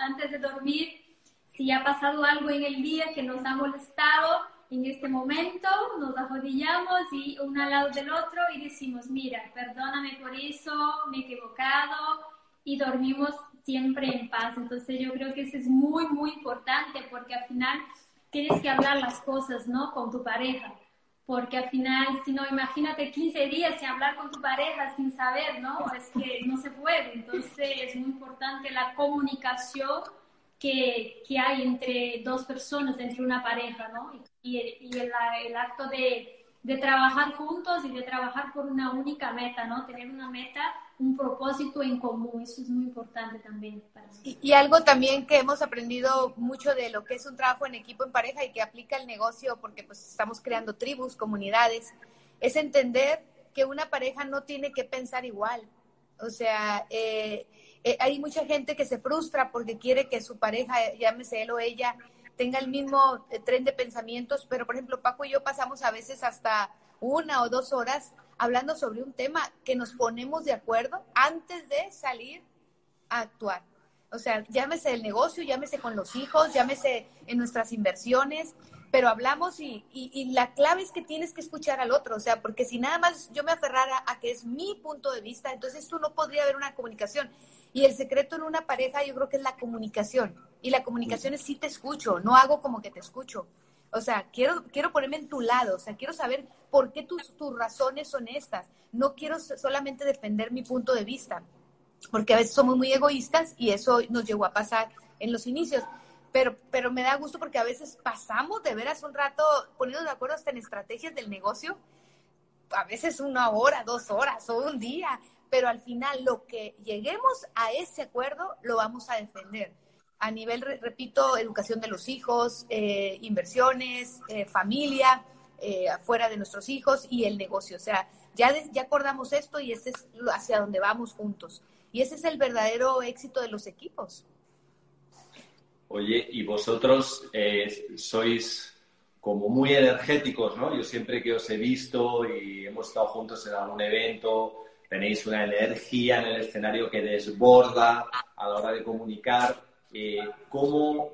antes de dormir, si ha pasado algo en el día que nos ha molestado, en este momento nos arrodillamos y uno al lado del otro y decimos, mira, perdóname por eso, me he equivocado y dormimos siempre en paz. Entonces yo creo que eso es muy, muy importante porque al final tienes que hablar las cosas, ¿no? Con tu pareja. Porque al final, si no, imagínate 15 días sin hablar con tu pareja, sin saber, ¿no? Es que no se puede. Entonces es muy importante la comunicación que, que hay entre dos personas, entre una pareja, ¿no? Y, y el, el, acto de, de trabajar juntos y de trabajar por una única meta, ¿no? Tener una meta un propósito en común. Eso es muy importante también para Y, y, algo también que hemos aprendido mucho de lo que es un trabajo en equipo, en pareja y que aplica el negocio porque pues estamos creando tribus, comunidades, es entender que una pareja no tiene que pensar igual. O sea, eh, eh, hay mucha gente que se frustra porque quiere que su pareja, llámese él o ella, tenga el mismo eh, tren de pensamientos, pero por ejemplo Paco y yo pasamos a veces hasta una o dos horas hablando sobre un tema que nos ponemos de acuerdo antes de salir a actuar. O sea, llámese el negocio, llámese con los hijos, llámese en nuestras inversiones, pero hablamos y, la clave es que tienes que escuchar al otro, o sea, porque si nada más yo me aferrara a que es mi punto de vista, entonces tú no podría haber una comunicación. Y el secreto en una pareja yo creo que es la comunicación. Y la comunicación es si te escucho, no hago como que te escucho. O sea, quiero, quiero ponerme en tu lado, o sea, quiero saber por qué tus, tus razones son estas. No quiero solamente defender mi punto de vista, porque a veces somos muy egoístas y eso nos llegó a pasar en los inicios. Pero, pero me da gusto porque a veces pasamos de veras un rato poniendo de acuerdo hasta en estrategias del negocio, a veces una hora, dos horas o un día, pero al final lo que lleguemos a ese acuerdo lo vamos a defender a nivel, repito, educación de los hijos, eh, inversiones, eh, familia, eh, afuera de nuestros hijos y el negocio. O sea, ya, ya acordamos esto y ese es hacia donde vamos juntos. Y ese es el verdadero éxito de los equipos. Oye, y vosotros sois como muy energéticos, ¿no? Yo siempre que os he visto y hemos estado juntos en algún evento, tenéis una energía en el escenario que desborda a la hora de comunicar. Eh, ¿cómo,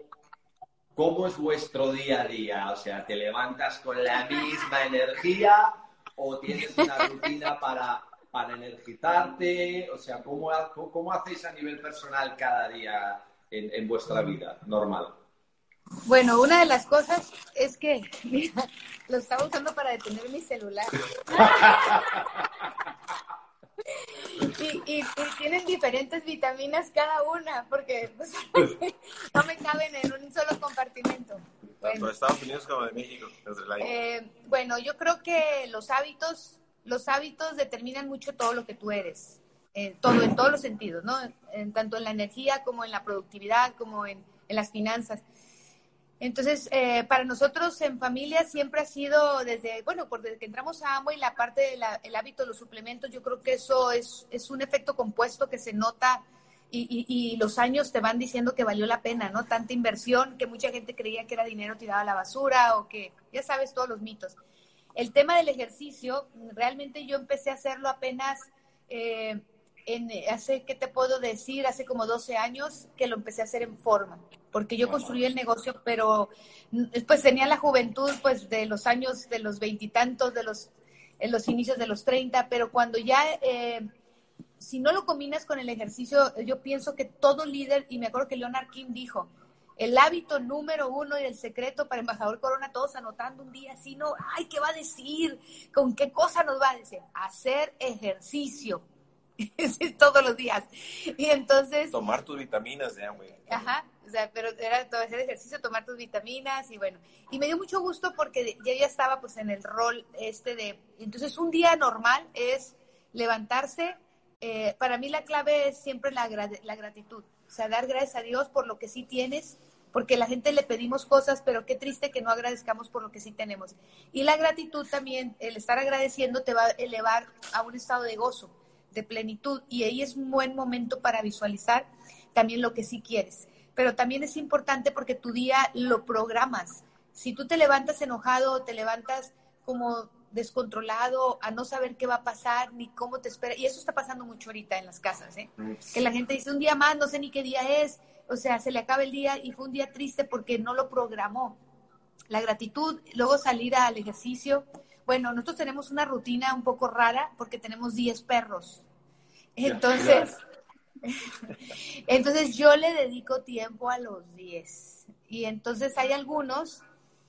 ¿cómo es vuestro día a día? O sea, ¿te levantas con la misma energía o tienes una rutina para, para energizarte? O sea, ¿cómo, ¿cómo hacéis a nivel personal cada día en, en vuestra vida normal? Bueno, una de las cosas es que, mira, lo estaba usando para detener mi celular. Y, tienen diferentes vitaminas cada una, porque pues, no me caben en un solo compartimento. Tanto de Estados Unidos como de México, eh, bueno, yo creo que los hábitos, los hábitos determinan mucho todo lo que tú eres, en todo, en todos los sentidos, ¿no? En, tanto en la energía como en la productividad, como en, en las finanzas. Entonces, eh, para nosotros en familia siempre ha sido desde, bueno, por desde que entramos a y la parte del hábito de los suplementos, yo creo que eso es, es un efecto compuesto que se nota y, y, los años te van diciendo que valió la pena, ¿no? Tanta inversión que mucha gente creía que era dinero tirado a la basura o que, ya sabes, todos los mitos. El tema del ejercicio, realmente yo empecé a hacerlo apenas eh, en, hace, ¿qué te puedo decir? Hace como 12 años que lo empecé a hacer en forma porque yo construí el negocio, pero pues tenía la juventud pues de los años de los veintitantos, de los, en los inicios de los treinta, pero cuando ya, eh, si no lo combinas con el ejercicio, yo pienso que todo líder, y me acuerdo que Leonard Kim dijo, el hábito número uno y el secreto para embajador Corona, todos anotando un día, si no, ay, ¿qué va a decir? ¿Con qué cosa nos va a decir? Hacer ejercicio. todos los días. Y entonces... Tomar tus vitaminas de agua. Ajá, o sea, pero era todo hacer ejercicio, tomar tus vitaminas y bueno. Y me dio mucho gusto porque yo ya estaba pues en el rol este de... Entonces un día normal es levantarse. Eh, para mí la clave es siempre la, la gratitud. O sea, dar gracias a Dios por lo que sí tienes, porque la gente le pedimos cosas, pero qué triste que no agradezcamos por lo que sí tenemos. Y la gratitud también, el estar agradeciendo te va a elevar a un estado de gozo de plenitud y ahí es un buen momento para visualizar también lo que sí quieres. Pero también es importante porque tu día lo programas. Si tú te levantas enojado, te levantas como descontrolado, a no saber qué va a pasar ni cómo te espera. Y eso está pasando mucho ahorita en las casas, ¿eh? Que la gente dice un día más, no sé ni qué día es, o sea, se le acaba el día y fue un día triste porque no lo programó. La gratitud, luego salir al ejercicio, bueno, nosotros tenemos una rutina un poco rara porque tenemos 10 perros. Entonces, entonces yo le dedico tiempo a los 10. Y entonces hay algunos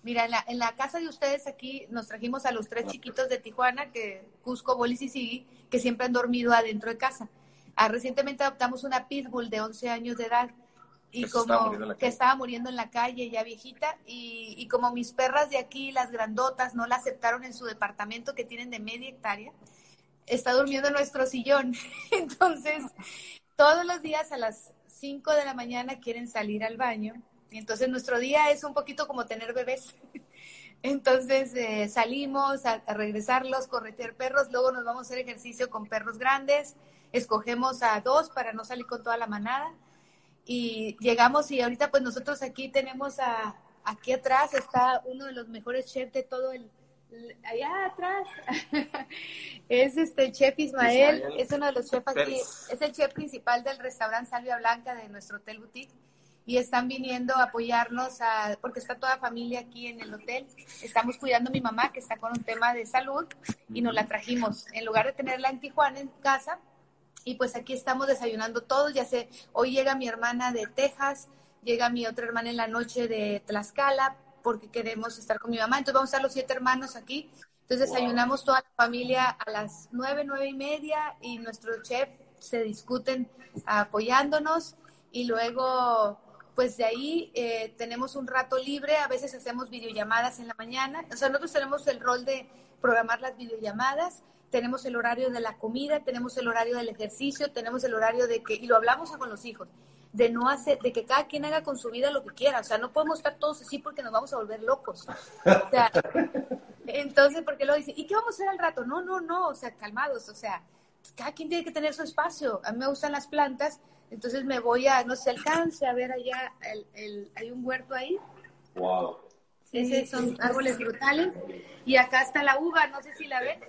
Mira, en la, en la, casa de ustedes aquí nos trajimos a los tres chiquitos de Tijuana, que Cusco, Bolis y Sigui, que siempre han dormido adentro de casa. Ah, recientemente adoptamos una pitbull de 11 años de edad y como que estaba muriendo en la calle ya viejita y, y, como mis perras de aquí, las grandotas, no la aceptaron en su departamento que tienen de media hectárea, está durmiendo en nuestro sillón. Entonces, todos los días a las 5 de la mañana quieren salir al baño y entonces nuestro día es un poquito como tener bebés. Entonces eh, salimos a, a, regresarlos, corretear perros, luego nos vamos a hacer ejercicio con perros grandes, escogemos a dos para no salir con toda la manada y llegamos y ahorita pues nosotros aquí tenemos a, aquí atrás está uno de los mejores chefs de todo el, allá atrás es este chef Ismael, es uno de los chefs aquí, es el chef principal del restaurante Salvia Blanca de nuestro hotel boutique y están viniendo a apoyarnos a, porque está toda familia aquí en el hotel. Estamos cuidando a mi mamá que está con un tema de salud y nos la trajimos. En lugar de tenerla en Tijuana en casa, y pues aquí estamos desayunando todos, ya sé, hoy llega mi hermana de Texas, llega mi otra hermana en la noche de Tlaxcala, porque queremos estar con mi mamá, entonces vamos a estar los siete hermanos aquí, entonces desayunamos toda la familia a las nueve, nueve y media, y nuestro chef se discuten apoyándonos, y luego pues de ahí eh, tenemos un rato libre, a veces hacemos videollamadas en la mañana, o sea, nosotros tenemos el rol de programar las videollamadas, tenemos el horario de la comida, tenemos el horario del ejercicio, tenemos el horario de que, y lo hablamos con los hijos, de no hacer, de que cada quien haga con su vida lo que quiera, o sea, no podemos estar todos así porque nos vamos a volver locos. O sea, entonces, porque luego dice, ¿y qué vamos a hacer al rato? No, no, no, o sea, calmados, o sea, cada quien tiene que tener su espacio. A mí me gustan las plantas, entonces me voy a, no sé, alcance a ver allá, el, el, hay un huerto ahí. Wow. Ese son árboles brutales. Y acá está la uva, no sé si la ven.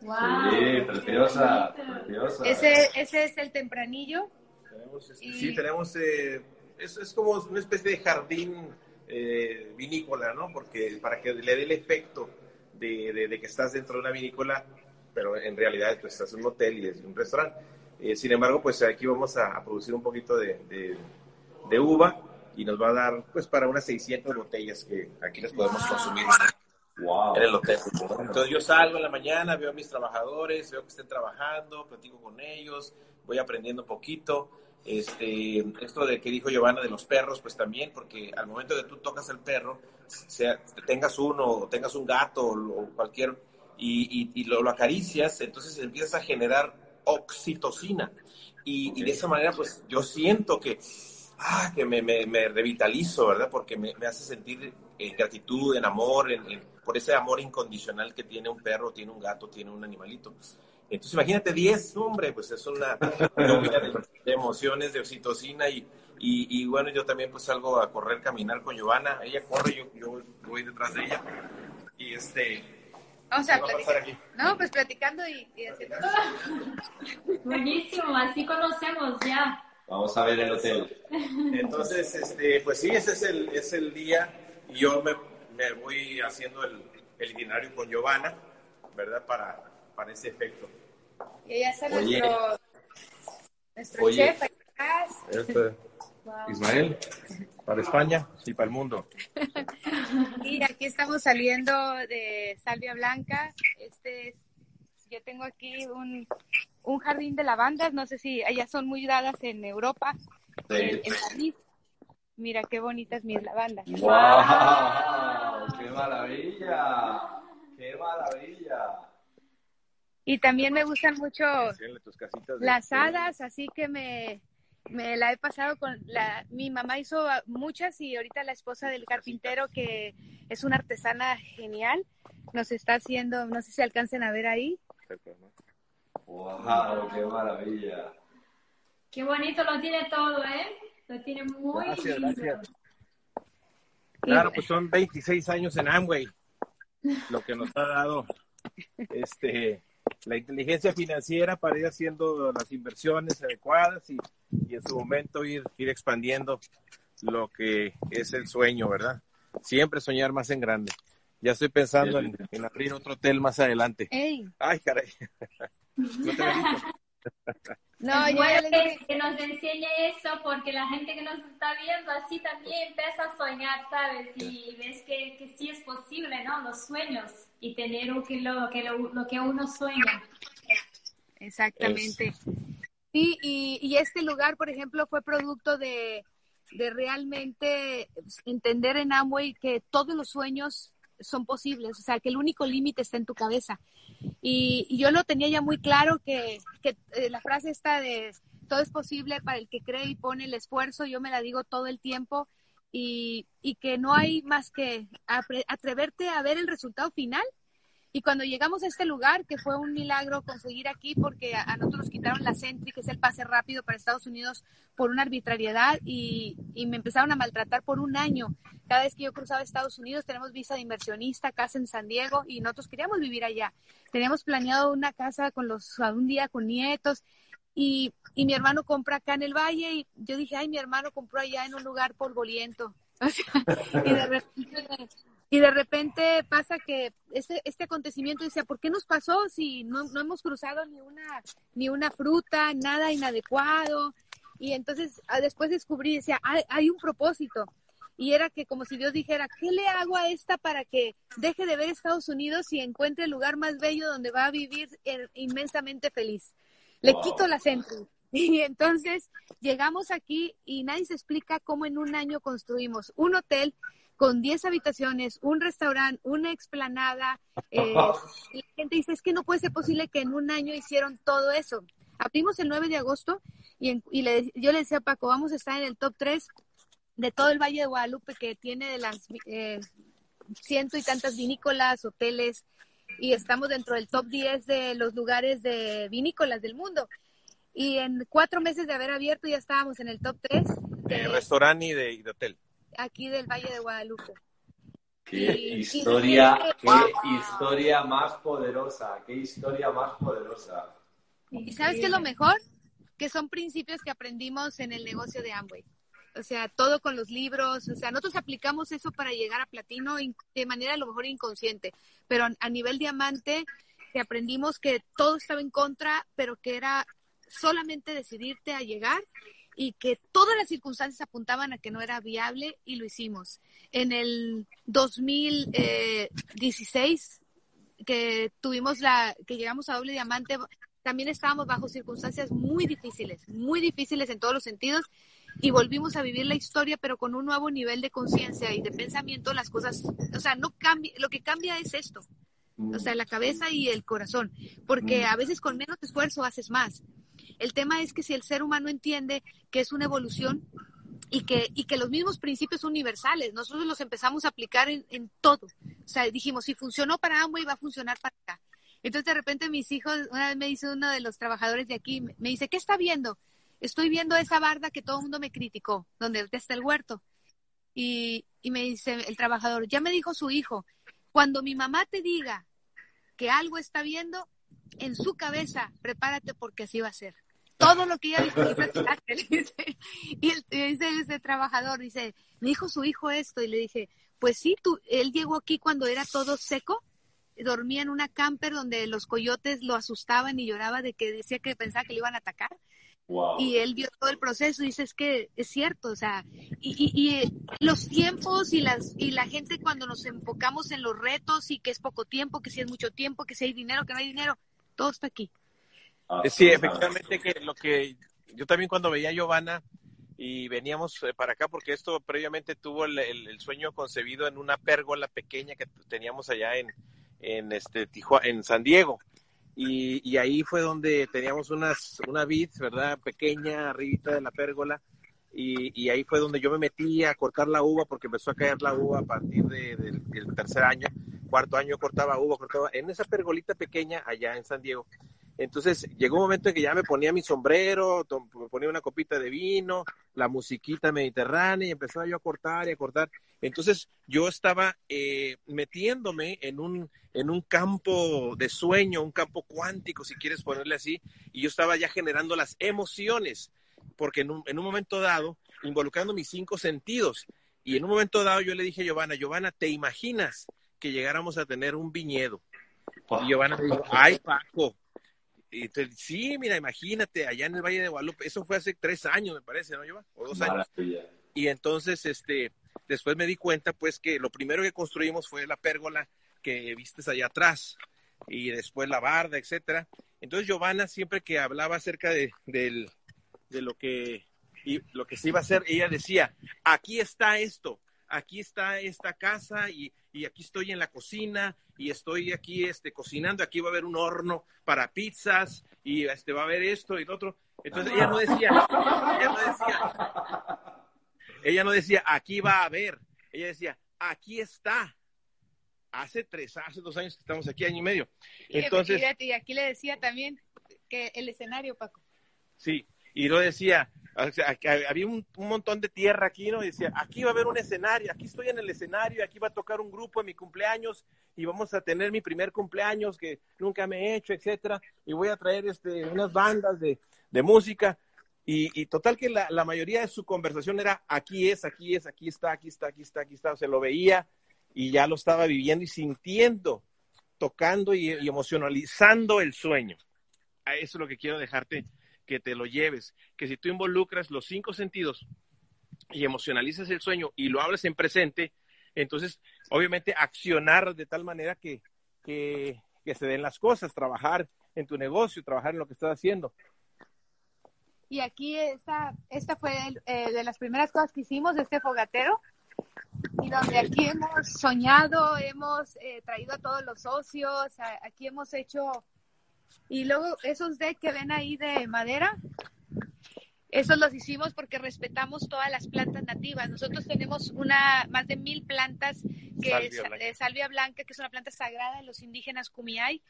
Wow. Sí, preciosa, preciosa. Ese, ese es el tempranillo. Tenemos este, y... Sí, tenemos, eh, es, es, como una especie de jardín eh, vinícola, ¿no? Porque para que le dé el efecto de, de, de, que estás dentro de una vinícola, pero en realidad pues, estás en un hotel y es un restaurante. Eh, sin embargo, pues aquí vamos a, a producir un poquito de, de, uva y nos va a dar pues para unas 600 botellas que aquí les podemos wow. consumir Wow. en el hotel. Entonces yo salgo en la mañana, veo a mis trabajadores, veo que estén trabajando, platico con ellos, voy aprendiendo un poquito. Este, esto de que dijo Giovanna de los perros, pues también, porque al momento de tú tocas el perro, sea tengas uno, o tengas un gato o cualquier, y, y, y lo, lo, acaricias, entonces empiezas a generar oxitocina. Y, okay. y de esa manera, pues yo siento que, ah, que me, me, me revitalizo, ¿verdad? Porque me, me hace sentir en gratitud, en amor, en, en, por ese amor incondicional que tiene un perro, tiene un gato, tiene un animalito. Entonces, imagínate 10, hombre, pues es una lluvia de, de, emociones, de oxitocina y, y, y, bueno, yo también pues salgo a correr, caminar con Giovanna. Ella corre, yo, yo voy detrás de ella. Y este... Vamos a, a platicar. No, pues platicando y, y haciendo... Buenísimo, así conocemos ya. Vamos a ver el hotel. Entonces, este, pues sí, ese es el, es el día yo me, me voy haciendo el, el, itinerario con Giovanna, ¿verdad? Para, para ese efecto. Y ella está Oye. nuestro, nuestro Oye. chef. Este, wow. Ismael, para España y para el mundo. y aquí estamos saliendo de Salvia Blanca. Este es, yo tengo aquí un, un jardín de lavandas, no sé si allá son muy dadas en Europa, sí. en, en París. Mira qué bonitas mis lavandas. ¡Wow! ¡Qué maravilla! ¡Qué maravilla! Y también me gustan mucho las hadas, así que me, me la he pasado con la, mi mamá hizo muchas y ahorita la esposa del carpintero que es una artesana genial nos está haciendo, no sé si alcancen a ver ahí. ¡Wow! ¡Qué maravilla! Qué bonito lo tiene todo, ¿eh? Lo tiene muy gracias, lindo. Gracias. Claro, pues son 26 años en Amway, lo que nos ha dado este, la inteligencia financiera para ir haciendo las inversiones adecuadas y, y en su momento ir, ir expandiendo lo que es el sueño, ¿verdad? Siempre soñar más en grande. Ya estoy pensando en, en abrir otro hotel más adelante. Ey. Ay, caray. No te No, es bueno que, nos enseñe eso porque la gente que nos está viendo así también empieza a soñar, ¿sabes? Y ves que, que sí es posible, ¿no? Los sueños y tener lo que, lo, que, lo, que uno sueña. Exactamente. Sí, y, y, este lugar, por ejemplo, fue producto de, de realmente entender en Amway que todos los sueños son posibles, o sea, que el único límite está en tu cabeza. Y, yo lo tenía ya muy claro que, que eh, la frase está de todo es posible para el que cree y pone el esfuerzo, yo me la digo todo el tiempo y, y que no hay más que atreverte a ver el resultado final y cuando llegamos a este lugar, que fue un milagro conseguir aquí, porque a, nosotros nos quitaron la Sentry, que es el pase rápido para Estados Unidos, por una arbitrariedad y, y, me empezaron a maltratar por un año. Cada vez que yo cruzaba Estados Unidos, tenemos visa de inversionista, casa en San Diego y nosotros queríamos vivir allá. Teníamos planeado una casa con los, un día con nietos y, y mi hermano compra acá en el valle y yo dije, ay, mi hermano compró allá en un lugar polvoriento. O sea, y de repente y de repente pasa que este, este acontecimiento decía, ¿por qué nos pasó si no, no hemos cruzado ni una, ni una fruta, nada inadecuado? Y entonces ah, después descubrí, decía, hay, hay un propósito. Y era que como si Dios dijera, ¿qué le hago a esta para que deje de ver Estados Unidos y encuentre el lugar más bello donde va a vivir inmensamente feliz? Le quito la centro. Y entonces llegamos aquí y nadie se explica cómo en un año construimos un hotel con 10 habitaciones, un restaurante, una explanada. Eh, la gente dice, es que no puede ser posible que en un año hicieron todo eso. Abrimos el 9 de agosto y, yo le decía a Paco, vamos a estar en el top 3 de todo el Valle de Guadalupe que tiene de las eh, ciento y tantas vinícolas, hoteles, y estamos dentro del top 10 de los lugares de vinícolas del mundo. Y en cuatro meses de haber abierto ya estábamos en el top 3. De, restaurante y de hotel aquí del Valle de Guadalupe. Qué historia, qué historia más poderosa, qué historia más poderosa. ¿Y sabes qué es lo mejor? Que son principios que aprendimos en el negocio de Amway. O sea, todo con los libros, o sea, nosotros aplicamos eso para llegar a platino de manera a lo mejor inconsciente, pero a nivel diamante que aprendimos que todo estaba en contra, pero que era solamente decidirte a llegar y que todas las circunstancias apuntaban a que no era viable y lo hicimos. En el 2016 que tuvimos la que llegamos a doble diamante también estábamos bajo circunstancias muy difíciles, muy difíciles en todos los sentidos y volvimos a vivir la historia pero con un nuevo nivel de conciencia y de pensamiento las cosas, o sea, no cambia, lo que cambia es esto. O sea, la cabeza y el corazón, porque a veces con menos esfuerzo haces más. El tema es que si el ser humano entiende que es una evolución y que, los mismos principios universales, nosotros los empezamos a aplicar en, todo. O sea, dijimos, si funcionó para y va a funcionar para acá. Entonces de repente mis hijos, una vez me dice uno de los trabajadores de aquí, me dice, ¿qué está viendo? Estoy viendo esa barda que todo el mundo me criticó, donde está el huerto. Y me dice el trabajador, ya me dijo su hijo, cuando mi mamá te diga que algo está viendo, en su cabeza, prepárate porque así va a ser todo lo que ella dijo, y el, dice ese trabajador, dice, me dijo su hijo esto, y le dije, pues sí, tú, él llegó aquí cuando era todo seco, dormía en una camper donde los coyotes lo asustaban y lloraba de que decía que pensaba que le iban a atacar. Y él vio todo el proceso y dice, es que es cierto, o sea, y, y, y, los tiempos y, las, y la gente cuando nos enfocamos en los retos y que es poco tiempo, que si es mucho tiempo, que si hay dinero, que no hay dinero, todo está aquí. Ah, sí, efectivamente que lo que yo también cuando veía a Giovanna y veníamos eh, para acá porque esto previamente tuvo el, sueño concebido en una pérgola pequeña que teníamos allá en, en este Tijuana, en San Diego. Y, y, ahí fue donde teníamos unas, una vid, ¿verdad? Pequeña, arribita de la pérgola. Y, y, ahí fue donde yo me metí a cortar la uva porque empezó a caer la uva a partir de, del tercer año. Cuarto año cortaba uva, cortaba en esa pergolita pequeña allá en San Diego. Entonces llegó un momento en que ya me ponía mi sombrero, me ponía una copita de vino, la musiquita mediterránea y empezaba yo a cortar y a cortar. Entonces yo estaba eh, metiéndome en un, en un campo de sueño, un campo cuántico, si quieres ponerle así, y yo estaba ya generando las emociones, porque en un, en un momento dado, involucrando mis cinco sentidos, y en un momento dado yo le dije a Giovanna, Giovanna, ¿te imaginas que llegáramos a tener un viñedo? Y Giovanna me dijo, ay Paco, y sí, mira, imagínate, allá en el Valle de Guadalupe, eso fue hace tres años, me parece, ¿no, Lleva? O dos años. Y entonces, este, después me di cuenta, pues, que lo primero que construimos fue la pérgola que vistes allá atrás, y después la barda, etcétera. Entonces, Giovanna, siempre que hablaba acerca de, de lo que y lo que se iba a hacer, ella decía, aquí está esto, aquí está esta casa y, y, aquí estoy en la cocina y estoy aquí este, cocinando, aquí va a haber un horno para pizzas y este, va a haber esto y lo otro. Entonces ella no decía, ella no decía, ella no decía, aquí va a haber, ella decía, aquí está. Hace tres, hace dos años que estamos aquí, año y medio. Entonces, y aquí le decía también que el escenario, Paco. Sí, y lo decía, había un, montón de tierra aquí, ¿no? Decía, aquí va a haber un escenario, aquí estoy en el escenario, aquí va a tocar un grupo en mi cumpleaños y vamos a tener mi primer cumpleaños que nunca me he hecho, etcétera, y voy a traer este, unas bandas de, música. Y, total que la, mayoría de su conversación era, aquí es, aquí es, aquí está, aquí está, aquí está, aquí está, se lo veía y ya lo estaba viviendo y sintiendo, tocando y, y emocionalizando el sueño. Eso es lo que quiero dejarte que te lo lleves, que si tú involucras los cinco sentidos y emocionalizas el sueño y lo hablas en presente, entonces obviamente accionar de tal manera que, que, se den las cosas, trabajar en tu negocio, trabajar en lo que estás haciendo. Y aquí esta, esta fue eh, de las primeras cosas que hicimos, este fogatero, y donde aquí hemos soñado, hemos eh, traído a todos los socios, aquí hemos hecho y luego esos decks que ven ahí de madera, esos los hicimos porque respetamos todas las plantas nativas. Nosotros tenemos una más de mil plantas que es salvia blanca, que es una planta sagrada de los indígenas Kumiai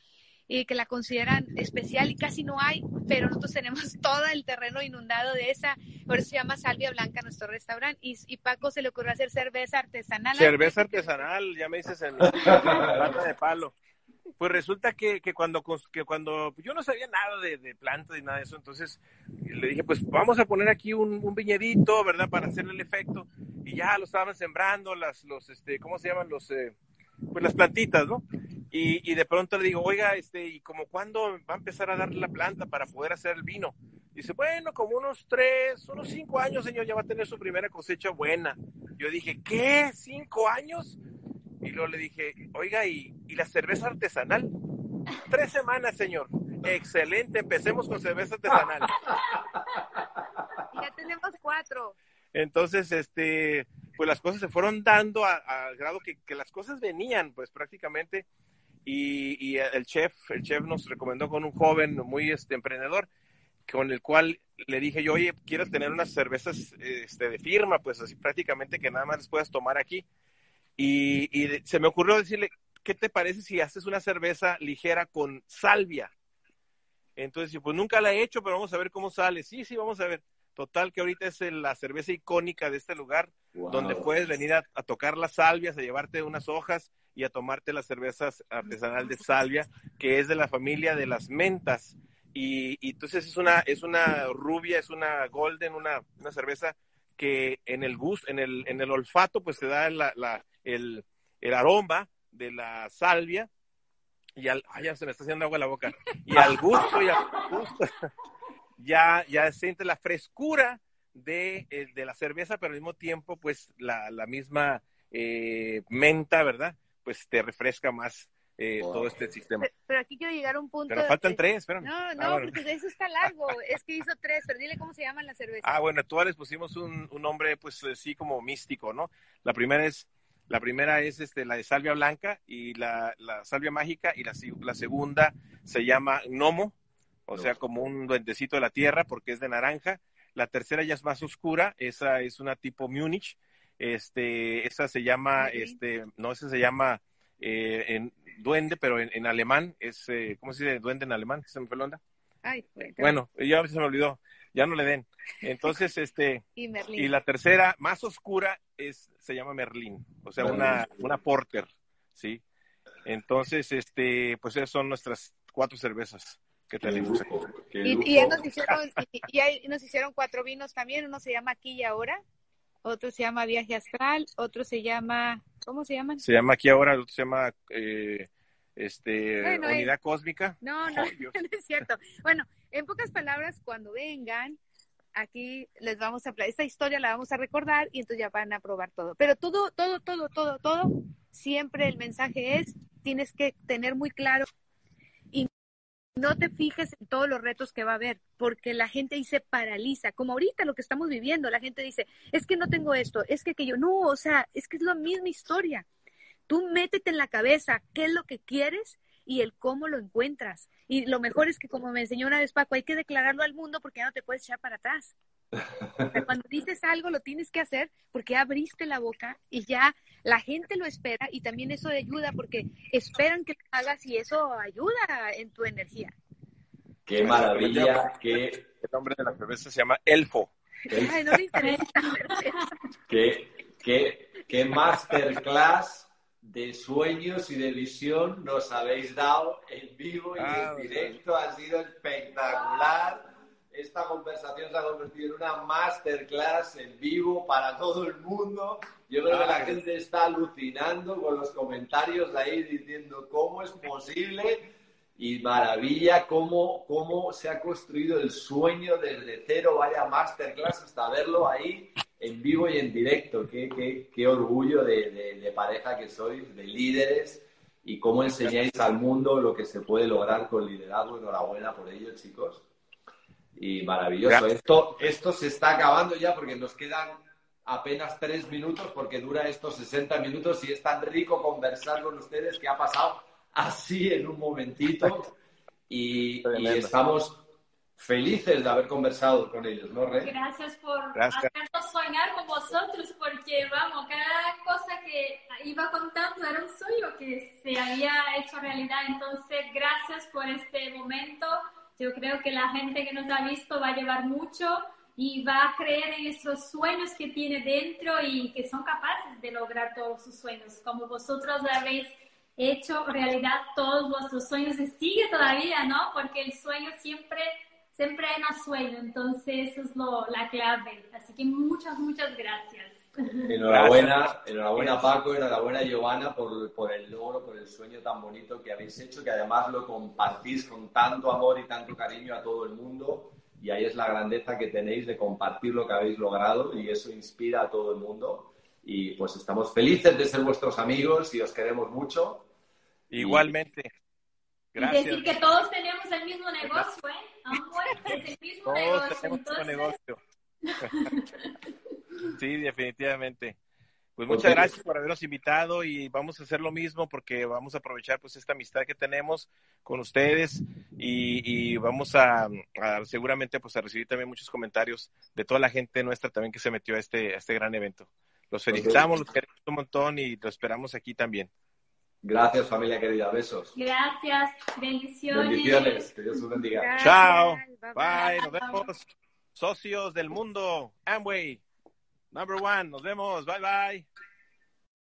y que la consideran especial y casi no hay, pero nosotros tenemos todo el terreno inundado de esa, por eso se llama salvia blanca nuestro restaurante y, y Paco se le ocurrió hacer cerveza artesanal. Cerveza artesanal, ya me dices en planta de palo. Pues resulta que, que cuando, que cuando yo no sabía nada de, de, plantas y nada de eso, entonces le dije, pues vamos a poner aquí un, un, viñedito, ¿verdad? Para hacerle el efecto. Y ya lo estaban sembrando, las, los, este, ¿cómo se llaman? Los, eh, pues las plantitas, ¿no? Y, y, de pronto le digo, oiga, este, ¿y como cuándo va a empezar a dar la planta para poder hacer el vino? Dice, bueno, como unos tres, unos cinco años, señor, ya va a tener su primera cosecha buena. Yo dije, ¿qué? ¿Cinco años? Y luego le dije, oiga, ¿y, la cerveza artesanal? Tres semanas, señor. Excelente, empecemos con cerveza artesanal. Ya tenemos cuatro. Entonces, este, pues las cosas se fueron dando al grado que, las cosas venían, pues prácticamente. Y, y, el chef, el chef nos recomendó con un joven muy este, emprendedor, con el cual le dije yo, oye, quiero tener unas cervezas este, de firma, pues así prácticamente que nada más las puedas tomar aquí. Y, se me ocurrió decirle, ¿qué te parece si haces una cerveza ligera con salvia? Entonces, pues nunca la he hecho, pero vamos a ver cómo sale. Sí, sí, vamos a ver. Total, que ahorita es la cerveza icónica de este lugar, donde puedes venir a, tocar las salvias, a llevarte unas hojas y a tomarte las cervezas artesanal de salvia, que es de la familia de las mentas. Y, entonces es una, es una rubia, es una golden, una, una cerveza que en el gusto, en el, en el olfato, pues te da la, el, aroma de la salvia y al, ya se me está haciendo agua la boca, y al gusto, y ya, ya siente la frescura de, eh, de, la cerveza, pero al mismo tiempo, pues la, la misma eh, menta, ¿verdad? Pues te refresca más eh, todo este sistema. Pero, aquí quiero llegar a un punto. Pero faltan tres, espérame. No, ah, no, porque eso está largo. es que hizo tres, pero dile cómo se llaman las cervezas. Ah, bueno, tú les pusimos un, un nombre, pues así como místico, ¿no? La primera es la primera es este, la de salvia blanca y la, la salvia mágica y la, la, segunda se llama gnomo, o sea, como un duendecito de la tierra porque es de naranja. La tercera ya es más oscura, esa es una tipo Múnich. Este, esa se llama, este, no, esa se llama eh, en duende, pero en, alemán es, eh, ¿cómo se dice duende en alemán? ¿Se me fue la onda? Ay, bueno, ya se me olvidó ya no le den. Entonces, este, y, la tercera, más oscura, es, se llama Merlín, o sea, una, una porter, ¿sí? Entonces, este, pues esas son nuestras cuatro cervezas que tenemos aquí. Y, nos hicieron, y, nos hicieron cuatro vinos también, uno se llama Aquí y Ahora, otro se llama Viaje Astral, otro se llama, ¿cómo se llaman? Se llama Aquí Ahora, otro se llama eh, este, unidad cósmica. No, no, no es cierto. Bueno, en pocas palabras, cuando vengan, aquí les vamos a esta historia la vamos a recordar y entonces ya van a probar todo. Pero todo, todo, todo, todo, todo, siempre el mensaje es, tienes que tener muy claro no te fijes en todos los retos que va a haber, porque la gente se paraliza, como ahorita lo que estamos viviendo, la gente dice, es que no tengo esto, es que, que yo, no, o sea, es que es la misma historia. Tú métete en la cabeza qué es lo que quieres y el cómo lo encuentras. Y lo mejor es que, como me enseñó una vez Paco, hay que declararlo al mundo porque ya no te puedes echar para atrás. cuando dices algo lo tienes que hacer porque abriste la boca y ya la gente lo espera y también eso ayuda porque esperan que lo hagas y eso ayuda en tu energía. Qué maravilla, qué... El nombre de la cerveza se llama Elfo. Ay, no le interesa. qué, qué, qué masterclass de sueños y de visión nos habéis dado en vivo y en ah, directo. Ha sido espectacular. Esta conversación se ha convertido en una masterclass en vivo para todo el mundo. Yo creo que la gente está alucinando con los comentarios ahí diciendo cómo es posible y maravilla cómo, cómo se ha construido el sueño desde cero, vaya masterclass, hasta verlo ahí en vivo y en directo. Qué, qué, qué orgullo de, de, pareja que sois, de líderes, y cómo enseñáis al mundo lo que se puede lograr con liderazgo. Enhorabuena por ello, chicos. Y maravilloso. Esto, esto se está acabando ya porque nos quedan apenas tres minutos porque dura estos 60 minutos y es tan rico conversar con ustedes que ha pasado así en un momentito y, y estamos felices de haber conversado con ellos, ¿no, Rey? Gracias por hacernos soñar con vosotros, porque vamos, cada cosa que iba contando era un sueño que se había hecho realidad. Entonces, gracias por este momento. Yo creo que la gente que nos ha visto va a llevar mucho y va a creer en esos sueños que tiene dentro y que son capaces de lograr todos sus sueños, como vosotros habéis hecho realidad todos vuestros sueños y sigue todavía, ¿no? Porque el sueño siempre siempre hay más sueño, entonces eso es lo, la clave. Así que muchas, muchas gracias. Enhorabuena, enhorabuena Paco, enhorabuena Giovanna por, por el logro, por el sueño tan bonito que habéis hecho, que además lo compartís con tanto amor y tanto cariño a todo el mundo. Y ahí es la grandeza que tenéis de compartir lo que habéis logrado y eso inspira a todo el mundo. Y pues estamos felices de ser vuestros amigos y os queremos mucho. Igualmente. Gracias. Y decir que todos tenemos el mismo negocio, ¿eh? es el mismo todos tenemos negocio. sí, definitivamente. Pues muchas gracias por habernos invitado y vamos a hacer lo mismo porque vamos a aprovechar pues esta amistad que tenemos con ustedes y, vamos a, seguramente pues a recibir también muchos comentarios de toda la gente nuestra también que se metió a este, a este gran evento. Los felicitamos, los queremos un montón y los esperamos aquí también. Gracias, familia querida. Besos. Gracias. Bendiciones. Bendiciones. Que Dios los bendiga. Chao. Bye. Nos vemos. Socios del mundo. Amway. Number one. Nos vemos. Bye, bye.